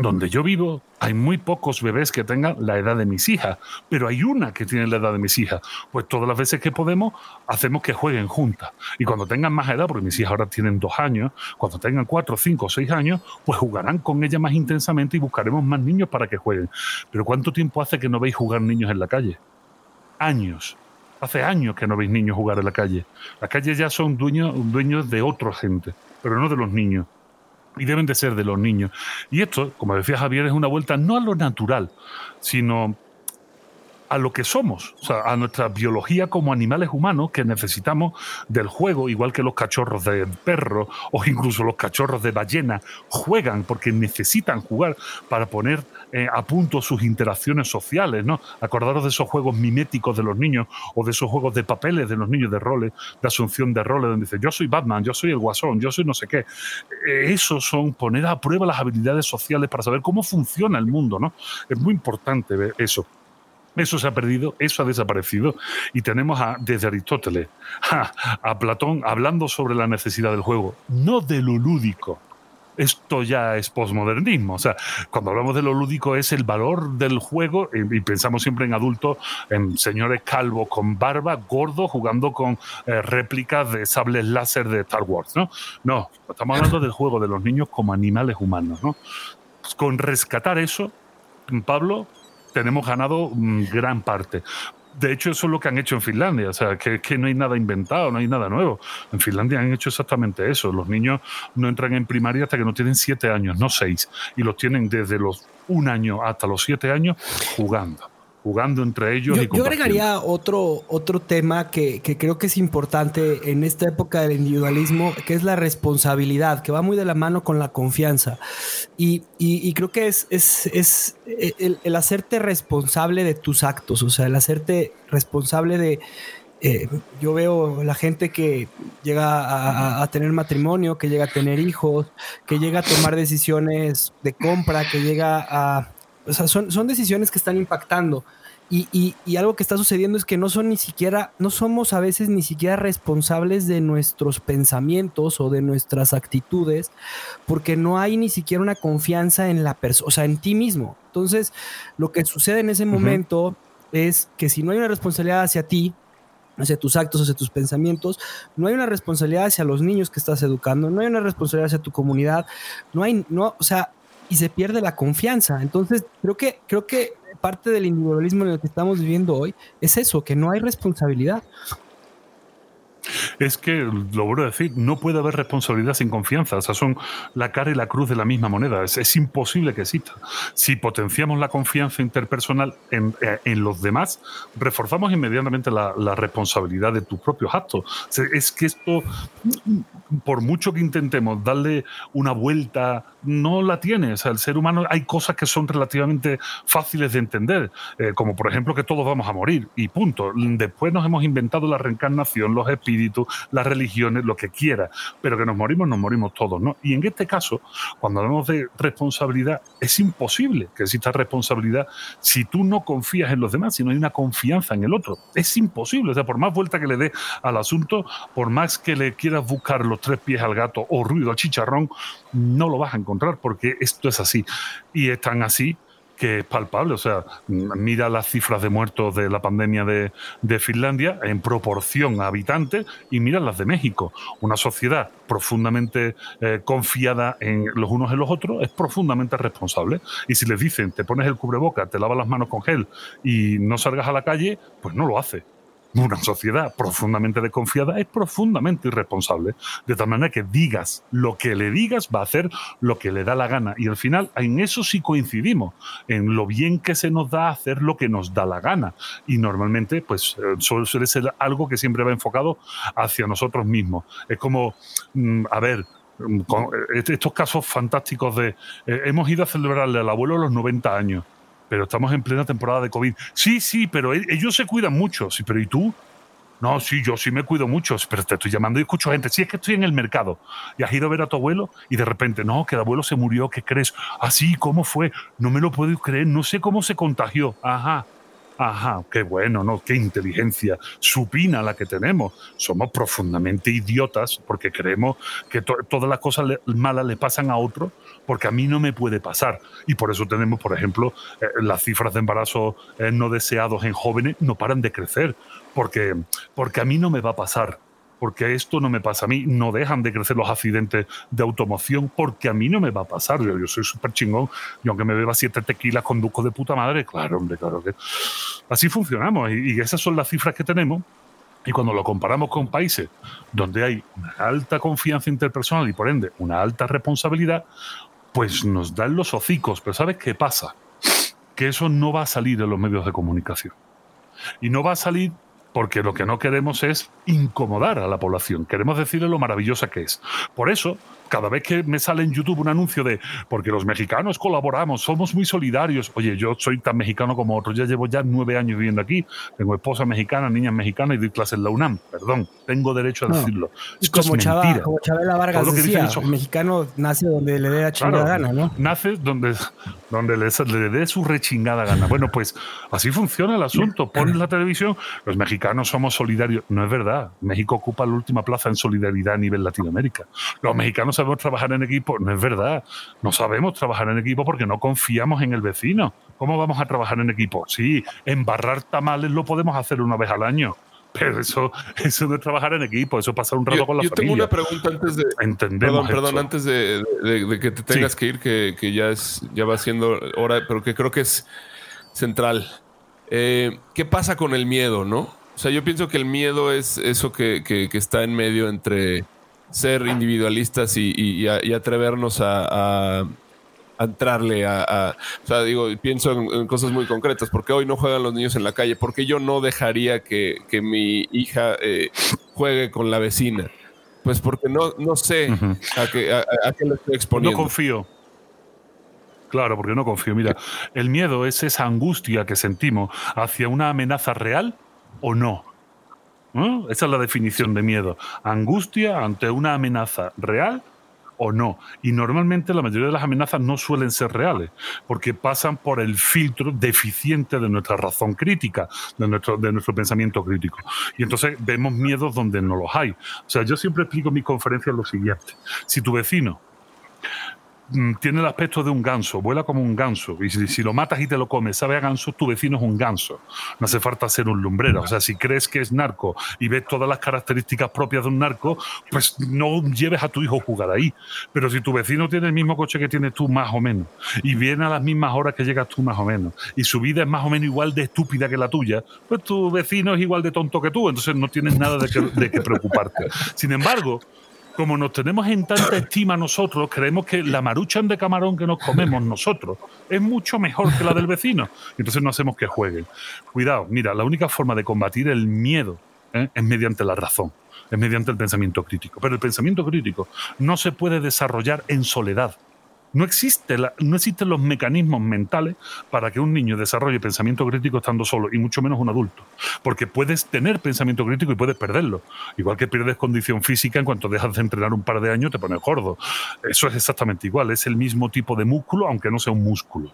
donde yo vivo hay muy pocos bebés que tengan la edad de mis hijas, pero hay una que tiene la edad de mis hijas. Pues todas las veces que podemos, hacemos que jueguen juntas. Y cuando tengan más edad, porque mis hijas ahora tienen dos años, cuando tengan cuatro, cinco o seis años, pues jugarán con ella más intensamente y buscaremos más niños para que jueguen. Pero ¿cuánto tiempo hace que no veis jugar niños en la calle? Años. Hace años que no veis niños jugar en la calle. Las calles ya son dueños, dueños de otra gente, pero no de los niños y deben de ser de los niños. Y esto, como decía Javier, es una vuelta no a lo natural, sino a lo que somos, o sea, a nuestra biología como animales humanos que necesitamos del juego, igual que los cachorros de perro o [LAUGHS] incluso los cachorros de ballena juegan porque necesitan jugar para poner eh, a punto sus interacciones sociales, ¿no? Acordaros de esos juegos miméticos de los niños o de esos juegos de papeles de los niños de roles, de asunción de roles, donde dice yo soy Batman, yo soy el Guasón, yo soy no sé qué. Eh, esos son poner a prueba las habilidades sociales para saber cómo funciona el mundo, ¿no? Es muy importante ver eso. Eso se ha perdido, eso ha desaparecido. Y tenemos a, desde Aristóteles a, Platón hablando sobre la necesidad del juego, no de lo lúdico. Esto ya es posmodernismo. O sea, cuando hablamos de lo lúdico es el valor del juego y, pensamos siempre en adultos, en señores calvos con barba, gordos, jugando con eh, réplicas de sables láser de Star Wars. No, no, estamos hablando del juego de los niños como animales humanos. ¿no? Con rescatar eso, Pablo, tenemos ganado mm, gran parte. De hecho, eso es lo que han hecho en Finlandia. O sea, que, que, no hay nada inventado, no hay nada nuevo. En Finlandia han hecho exactamente eso. Los niños no entran en primaria hasta que no tienen siete años, no seis. Y los tienen desde los un año hasta los siete años jugando jugando entre ellos. Yo, y yo agregaría otro, otro tema que, que, creo que es importante en esta época del individualismo, que es la responsabilidad, que va muy de la mano con la confianza. Y, y, creo que es, es, es el, el, hacerte responsable de tus actos, o sea, el hacerte responsable de... Eh, yo veo la gente que llega a, a, tener matrimonio, que llega a tener hijos, que llega a tomar decisiones de compra, que llega a, o sea, son, son decisiones que están impactando. Y, y, y, algo que está sucediendo es que no son ni siquiera, no somos a veces ni siquiera responsables de nuestros pensamientos o de nuestras actitudes, porque no hay ni siquiera una confianza en la persona, o sea, en ti mismo. Entonces, lo que sucede en ese momento es que si no hay una responsabilidad hacia ti, hacia tus actos, hacia tus pensamientos, no hay una responsabilidad hacia los niños que estás educando, no hay una responsabilidad hacia tu comunidad, no hay, no, o sea, y se pierde la confianza. Entonces, creo que, creo que parte del individualismo en el que estamos viviendo hoy es eso, que no hay responsabilidad. Es que, lo vuelvo a decir, no puede haber responsabilidad sin confianza. O sea, son la cara y la cruz de la misma moneda. Es, imposible que exista. Si potenciamos la confianza interpersonal en, eh, en los demás, reforzamos inmediatamente la, la, responsabilidad de tus propios actos. es que esto, por mucho que intentemos darle una vuelta, no la tiene. O sea, el ser humano hay cosas que son relativamente fáciles de entender, eh, como por ejemplo que todos vamos a morir y punto. Después nos hemos inventado la reencarnación, los espíritus las religiones, lo que quiera, pero que nos morimos, nos morimos todos, ¿no? Y en este caso, cuando hablamos de responsabilidad, es imposible que exista responsabilidad si tú no confías en los demás, si no hay una confianza en el otro. Es imposible, o sea, por más vuelta que le dé al asunto, por más que le quieras buscar los tres pies al gato o ruido al chicharrón, no lo vas a encontrar porque esto es así. Y es tan así que es palpable. O sea, mira las cifras de muertos de la pandemia de, de Finlandia en proporción a habitantes y mira las de México. Una sociedad profundamente eh, confiada en los unos en los otros es profundamente responsable. Y si les dicen, te pones el cubreboca, te lavas las manos con gel y no salgas a la calle, pues no lo hace una sociedad profundamente desconfiada es profundamente irresponsable. De tal manera que digas lo que le digas, va a hacer lo que le da la gana. Y al final, en eso sí coincidimos, en lo bien que se nos da hacer lo que nos da la gana. Y normalmente, pues, eh, suele ser algo que siempre va enfocado hacia nosotros mismos. Es como, mm, a ver, mm, eh, estos casos fantásticos de eh, hemos ido a celebrarle al abuelo los 90 años pero estamos en plena temporada de COVID. Sí, sí, pero e-, ellos se cuidan mucho. Sí, pero ¿y tú? No, sí, yo sí me cuido mucho, pero te estoy llamando y escucho gente. Sí, es que estoy en el mercado y has ido a ver a tu abuelo y de repente, no, que el abuelo se murió, ¿qué crees? Así, ah, ¿cómo fue? No me lo puedo creer, no sé cómo se contagió. Ajá. Ajá, qué bueno, ¿no? Qué inteligencia supina la que tenemos. Somos profundamente idiotas porque creemos que to todas las cosas malas le pasan a otro porque a mí no me puede pasar. Y por eso tenemos, por ejemplo, eh, las cifras de embarazo eh, no deseados en jóvenes no paran de crecer porque, porque a mí no me va a pasar porque esto no me pasa a mí, no dejan de crecer los accidentes de automoción, porque a mí no me va a pasar, yo, soy súper chingón, y aunque me beba siete tequilas, conduzco de puta madre, claro, hombre, claro que así funcionamos, y, y esas son las cifras que tenemos, y cuando lo comparamos con países donde hay una alta confianza interpersonal y por ende una alta responsabilidad, pues nos dan los hocicos. Pero ¿sabes qué pasa? Que eso no va a salir en los medios de comunicación. Y no va a salir porque lo que no queremos es incomodar a la población. Queremos decirle lo maravillosa que es. Por eso, cada vez que me sale en YouTube un anuncio de porque los mexicanos colaboramos, somos muy solidarios. Oye, yo soy tan mexicano como otros, ya llevo ya nueve años viviendo aquí, tengo esposa mexicana, niñas mexicanas y doy clases en la UNAM. Perdón, tengo derecho a decirlo. Es como, Chava, como Chabela Vargas decía, el mexicano nace donde le dé la chingada gana, ¿no? Nace donde, donde le, le dé su rechingada gana. Bueno, pues así funciona el asunto. Pones la televisión, los mexicanos somos solidarios. No es verdad. México ocupa la última plaza en solidaridad a nivel Latinoamérica. Los mexicanos sabemos trabajar en equipo. No es verdad. No sabemos trabajar en equipo porque no confiamos en el vecino. ¿Cómo vamos a trabajar en equipo? Sí, embarrar tamales lo podemos hacer una vez al año. Pero eso, eso no es trabajar en equipo, eso es pasar un rato con la yo familia. Tengo una pregunta antes de. Entendemos. Perdón, perdón, antes de, que te tengas que ir, que, que, ya, es, ya va siendo hora, pero que creo que es central. Eh, ¿Qué pasa con el miedo, no? O sea, yo pienso que el miedo es eso que, que, está en medio entre ser individualistas y, y, atrevernos a, a, entrarle a, O sea, digo, pienso en, cosas muy concretas. porque hoy no juegan los niños en la calle? porque yo no dejaría que, que mi hija eh, juegue con la vecina? Pues porque no, no sé a, qué, a, qué le estoy exponiendo. No confío. Claro, porque no confío. Mira, [LAUGHS] el miedo es esa angustia que sentimos hacia una amenaza real o no. Esa es la definición de miedo. Angustia ante una amenaza real o no. Y normalmente la mayoría de las amenazas no suelen ser reales, porque pasan por el filtro deficiente de nuestra razón crítica, de nuestro, de nuestro pensamiento crítico. Y entonces vemos miedos donde no los hay. O sea, yo siempre explico en mis conferencias lo siguiente. Si tu vecino Mm, tiene el aspecto de un ganso, vuela como un ganso. Y si, lo matas y te lo comes, sabe a ganso, tu vecino es un ganso. No hace falta ser un lumbrero. O sea, si crees que es narco y ves todas las características propias de un narco, pues no lleves a tu hijo a jugar ahí. Pero si tu vecino tiene el mismo coche que tienes tú, más o menos, y viene a las mismas horas que llegas tú, más o menos, y su vida es más o menos igual de estúpida que la tuya, pues tu vecino es igual de tonto que tú. Entonces no tienes nada de que, de que preocuparte. Sin embargo, como nos tenemos en tanta estima nosotros, creemos que la maruchan de camarón que nos comemos nosotros es mucho mejor que la del vecino. Entonces no hacemos que jueguen. Cuidado, mira, la única forma de combatir el miedo ¿eh? es mediante la razón, es mediante el pensamiento crítico. Pero el pensamiento crítico no se puede desarrollar en soledad. No, existe no existen los mecanismos mentales para que un niño desarrolle pensamiento crítico estando solo, y mucho menos un adulto. Porque puedes tener pensamiento crítico y puedes perderlo. Igual que pierdes condición física en cuanto dejas de entrenar un par de años, te pones gordo. Eso es exactamente igual, es el mismo tipo de músculo, aunque no sea un músculo.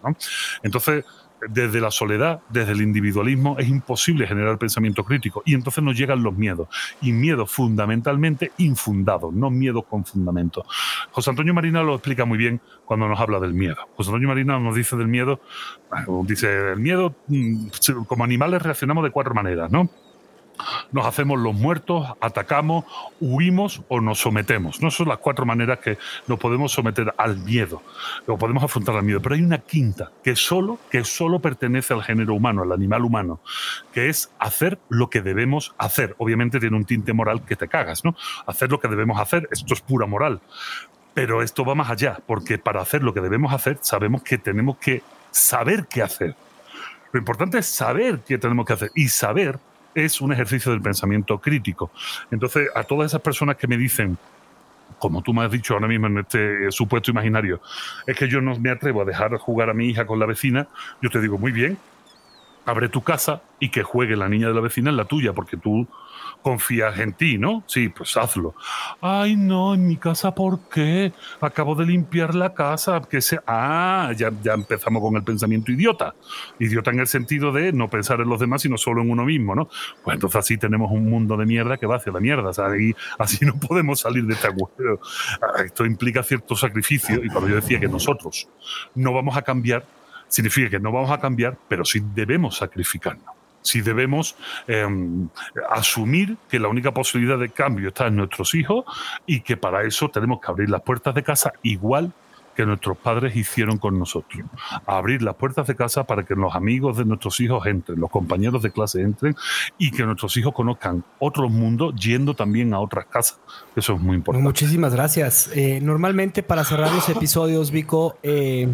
Entonces, desde la soledad, desde el individualismo, es imposible generar pensamiento crítico. Y entonces nos llegan los miedos. Y miedos fundamentalmente infundados, no miedos con fundamento. José Antonio Marina lo explica muy bien cuando nos habla del miedo. José Antonio Marina nos dice del miedo, dice, el miedo, mm, como animales reaccionamos de cuatro maneras, ¿no? Nos hacemos los muertos, atacamos, huimos o nos sometemos. ¿no? son las cuatro maneras que nos podemos someter al miedo, o podemos afrontar al miedo. Pero hay una quinta que solo, que solo pertenece al género humano, al animal humano, que es hacer lo que debemos hacer. Obviamente tiene un tinte moral que te cagas, ¿no? Hacer lo que debemos hacer, esto es pura moral. Pero esto va más allá, porque para hacer lo que debemos hacer sabemos que tenemos que saber qué hacer. Lo importante es saber qué tenemos que hacer y saber es un ejercicio del pensamiento crítico. Entonces, a todas esas personas que me dicen, como tú me has dicho ahora mismo en este supuesto imaginario, es que yo no me atrevo a dejar jugar a mi hija con la vecina, yo te digo, muy bien, abre tu casa y que juegue la niña de la vecina en la tuya, porque tú confías en ti, ¿no? Sí, pues hazlo. Ay, no, en mi casa, ¿por qué? Acabo de limpiar la casa. Que se... Ah, ya, ya empezamos con el pensamiento idiota. Idiota en el sentido de no pensar en los demás, sino solo en uno mismo, ¿no? Pues entonces así tenemos un mundo de mierda que va hacia la mierda. y así [LAUGHS] no podemos salir de este agujero. Ah, esto implica cierto sacrificio. Y cuando yo decía que nosotros no vamos a cambiar, significa que no vamos a cambiar, pero sí debemos sacrificarnos si debemos em, asumir que la única posibilidad de cambio está en nuestros hijos y que para eso tenemos que abrir las puertas de casa igual que nuestros padres hicieron con nosotros. Abrir las puertas de casa para que los amigos de nuestros hijos entren, los compañeros de clase entren y que nuestros hijos conozcan otros mundos yendo también a otras casas. Eso es muy importante. Muchísimas gracias. Eh, normalmente para cerrar los episodios, Vico, eh,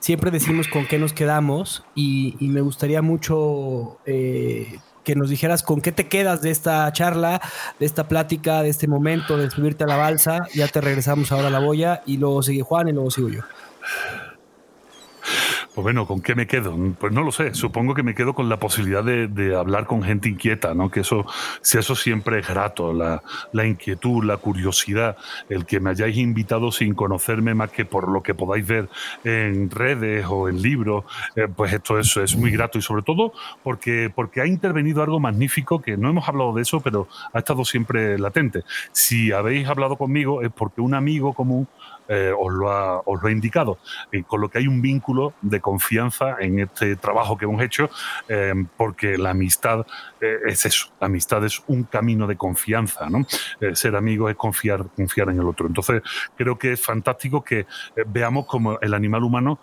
siempre decimos con qué nos quedamos y, me gustaría mucho eh, que nos dijeras con qué te quedas de esta charla, de esta plática, de este momento de subirte a la balsa. Ya te regresamos ahora a la boya y luego sigue Juan y luego sigo yo. Pues bueno, ¿con qué me quedo? Pues no lo sé. Supongo que me quedo con la posibilidad de, hablar con gente inquieta, ¿no? Que eso, si eso siempre es grato, la, inquietud, la curiosidad, el que me hayáis invitado sin conocerme más que por lo que podáis ver en redes o en libros, eh, pues esto es, es muy grato y sobre todo porque, porque ha intervenido algo magnífico que no hemos hablado de eso, pero ha estado siempre latente. Si habéis hablado conmigo es porque un amigo común eh, os, lo ha, os, lo ha, indicado, y con lo que hay un vínculo de confianza en este trabajo que hemos hecho, eh, porque la amistad eh, es eso, la amistad es un camino de confianza, ¿no? ser amigo es confiar, confiar en el otro. Entonces, creo que es fantástico que veamos como el animal humano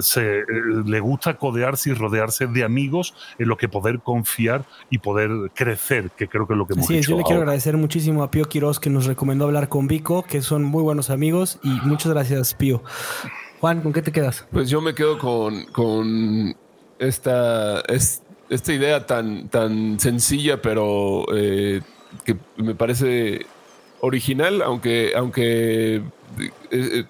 se, le gusta codearse y rodearse de amigos en los que poder confiar y poder crecer, que creo que es lo que hemos sí, hecho. Yo le quiero agradecer muchísimo a Pío Quiroz que nos recomendó hablar con Vico, que son muy buenos amigos y muchas gracias, Pío. Juan, ¿con qué te quedas? Pues yo me quedo con, con esta, esta idea tan, tan sencilla, pero eh, que me parece original, aunque, aunque eh, eh,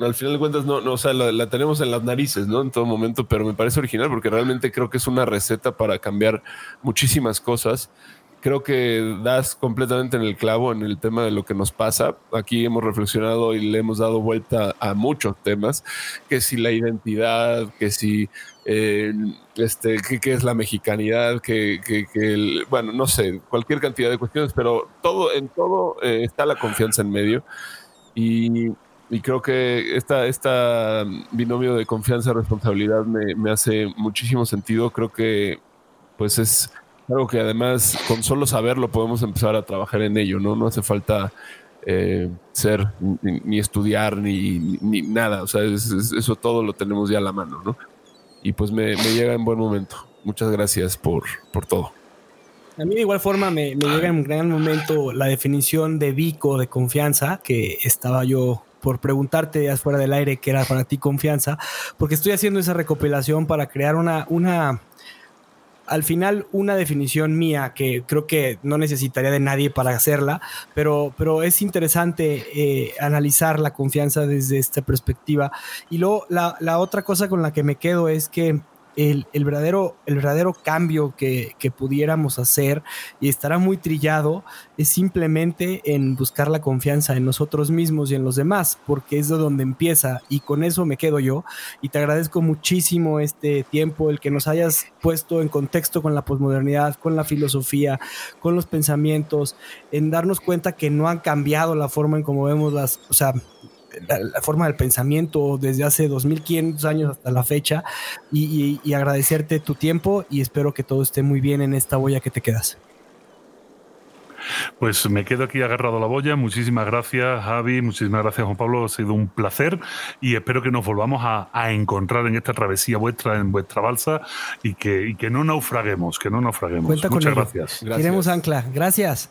al final de cuentas no, no o sea, la, la, tenemos en las narices, ¿no? En todo momento, pero me parece original porque realmente creo que es una receta para cambiar muchísimas cosas creo que das completamente en el clavo en el tema de lo que nos pasa. Aquí hemos reflexionado y le hemos dado vuelta a muchos temas, que si la identidad, que si eh, este, qué, es la mexicanidad, que, que, bueno, no sé, cualquier cantidad de cuestiones, pero todo, en todo eh, está la confianza en medio. Y, y creo que esta, esta binomio de confianza-responsabilidad me, me hace muchísimo sentido. Creo que pues es algo que además con solo saberlo podemos empezar a trabajar en ello, ¿no? No hace falta eh, ser ni, estudiar ni, ni, nada, o sea, eso todo lo tenemos ya a la mano, ¿no? Y pues me, llega en buen momento. Muchas gracias por, por todo. A mí de igual forma me, me llega en gran momento la definición de Vico de confianza, que estaba yo por preguntarte afuera del aire qué era para ti confianza, porque estoy haciendo esa recopilación para crear una, una al final una definición mía que creo que no necesitaría de nadie para hacerla, pero, pero es interesante eh, analizar la confianza desde esta perspectiva. Y luego la, la, otra cosa con la que me quedo es que el, verdadero, el verdadero cambio que, pudiéramos hacer y estará muy trillado es simplemente en buscar la confianza en nosotros mismos y en los demás, porque es de donde empieza y con eso me quedo yo. Y te agradezco muchísimo este tiempo, el que nos hayas puesto en contexto con la posmodernidad, con la filosofía, con los pensamientos, en darnos cuenta que no han cambiado la forma en cómo vemos las, o la, forma del pensamiento desde hace 2500 años hasta la fecha y, agradecerte tu tiempo y espero que todo esté muy bien en esta boya que te quedas. Pues me quedo aquí agarrado a la boya. Muchísimas gracias, Javi. Muchísimas gracias, Juan Pablo. Ha sido un placer y espero que nos volvamos a, encontrar en esta travesía vuestra, en vuestra balsa y que, que no naufraguemos, que no naufraguemos. Muchas gracias. gracias. Queremos ancla. Gracias.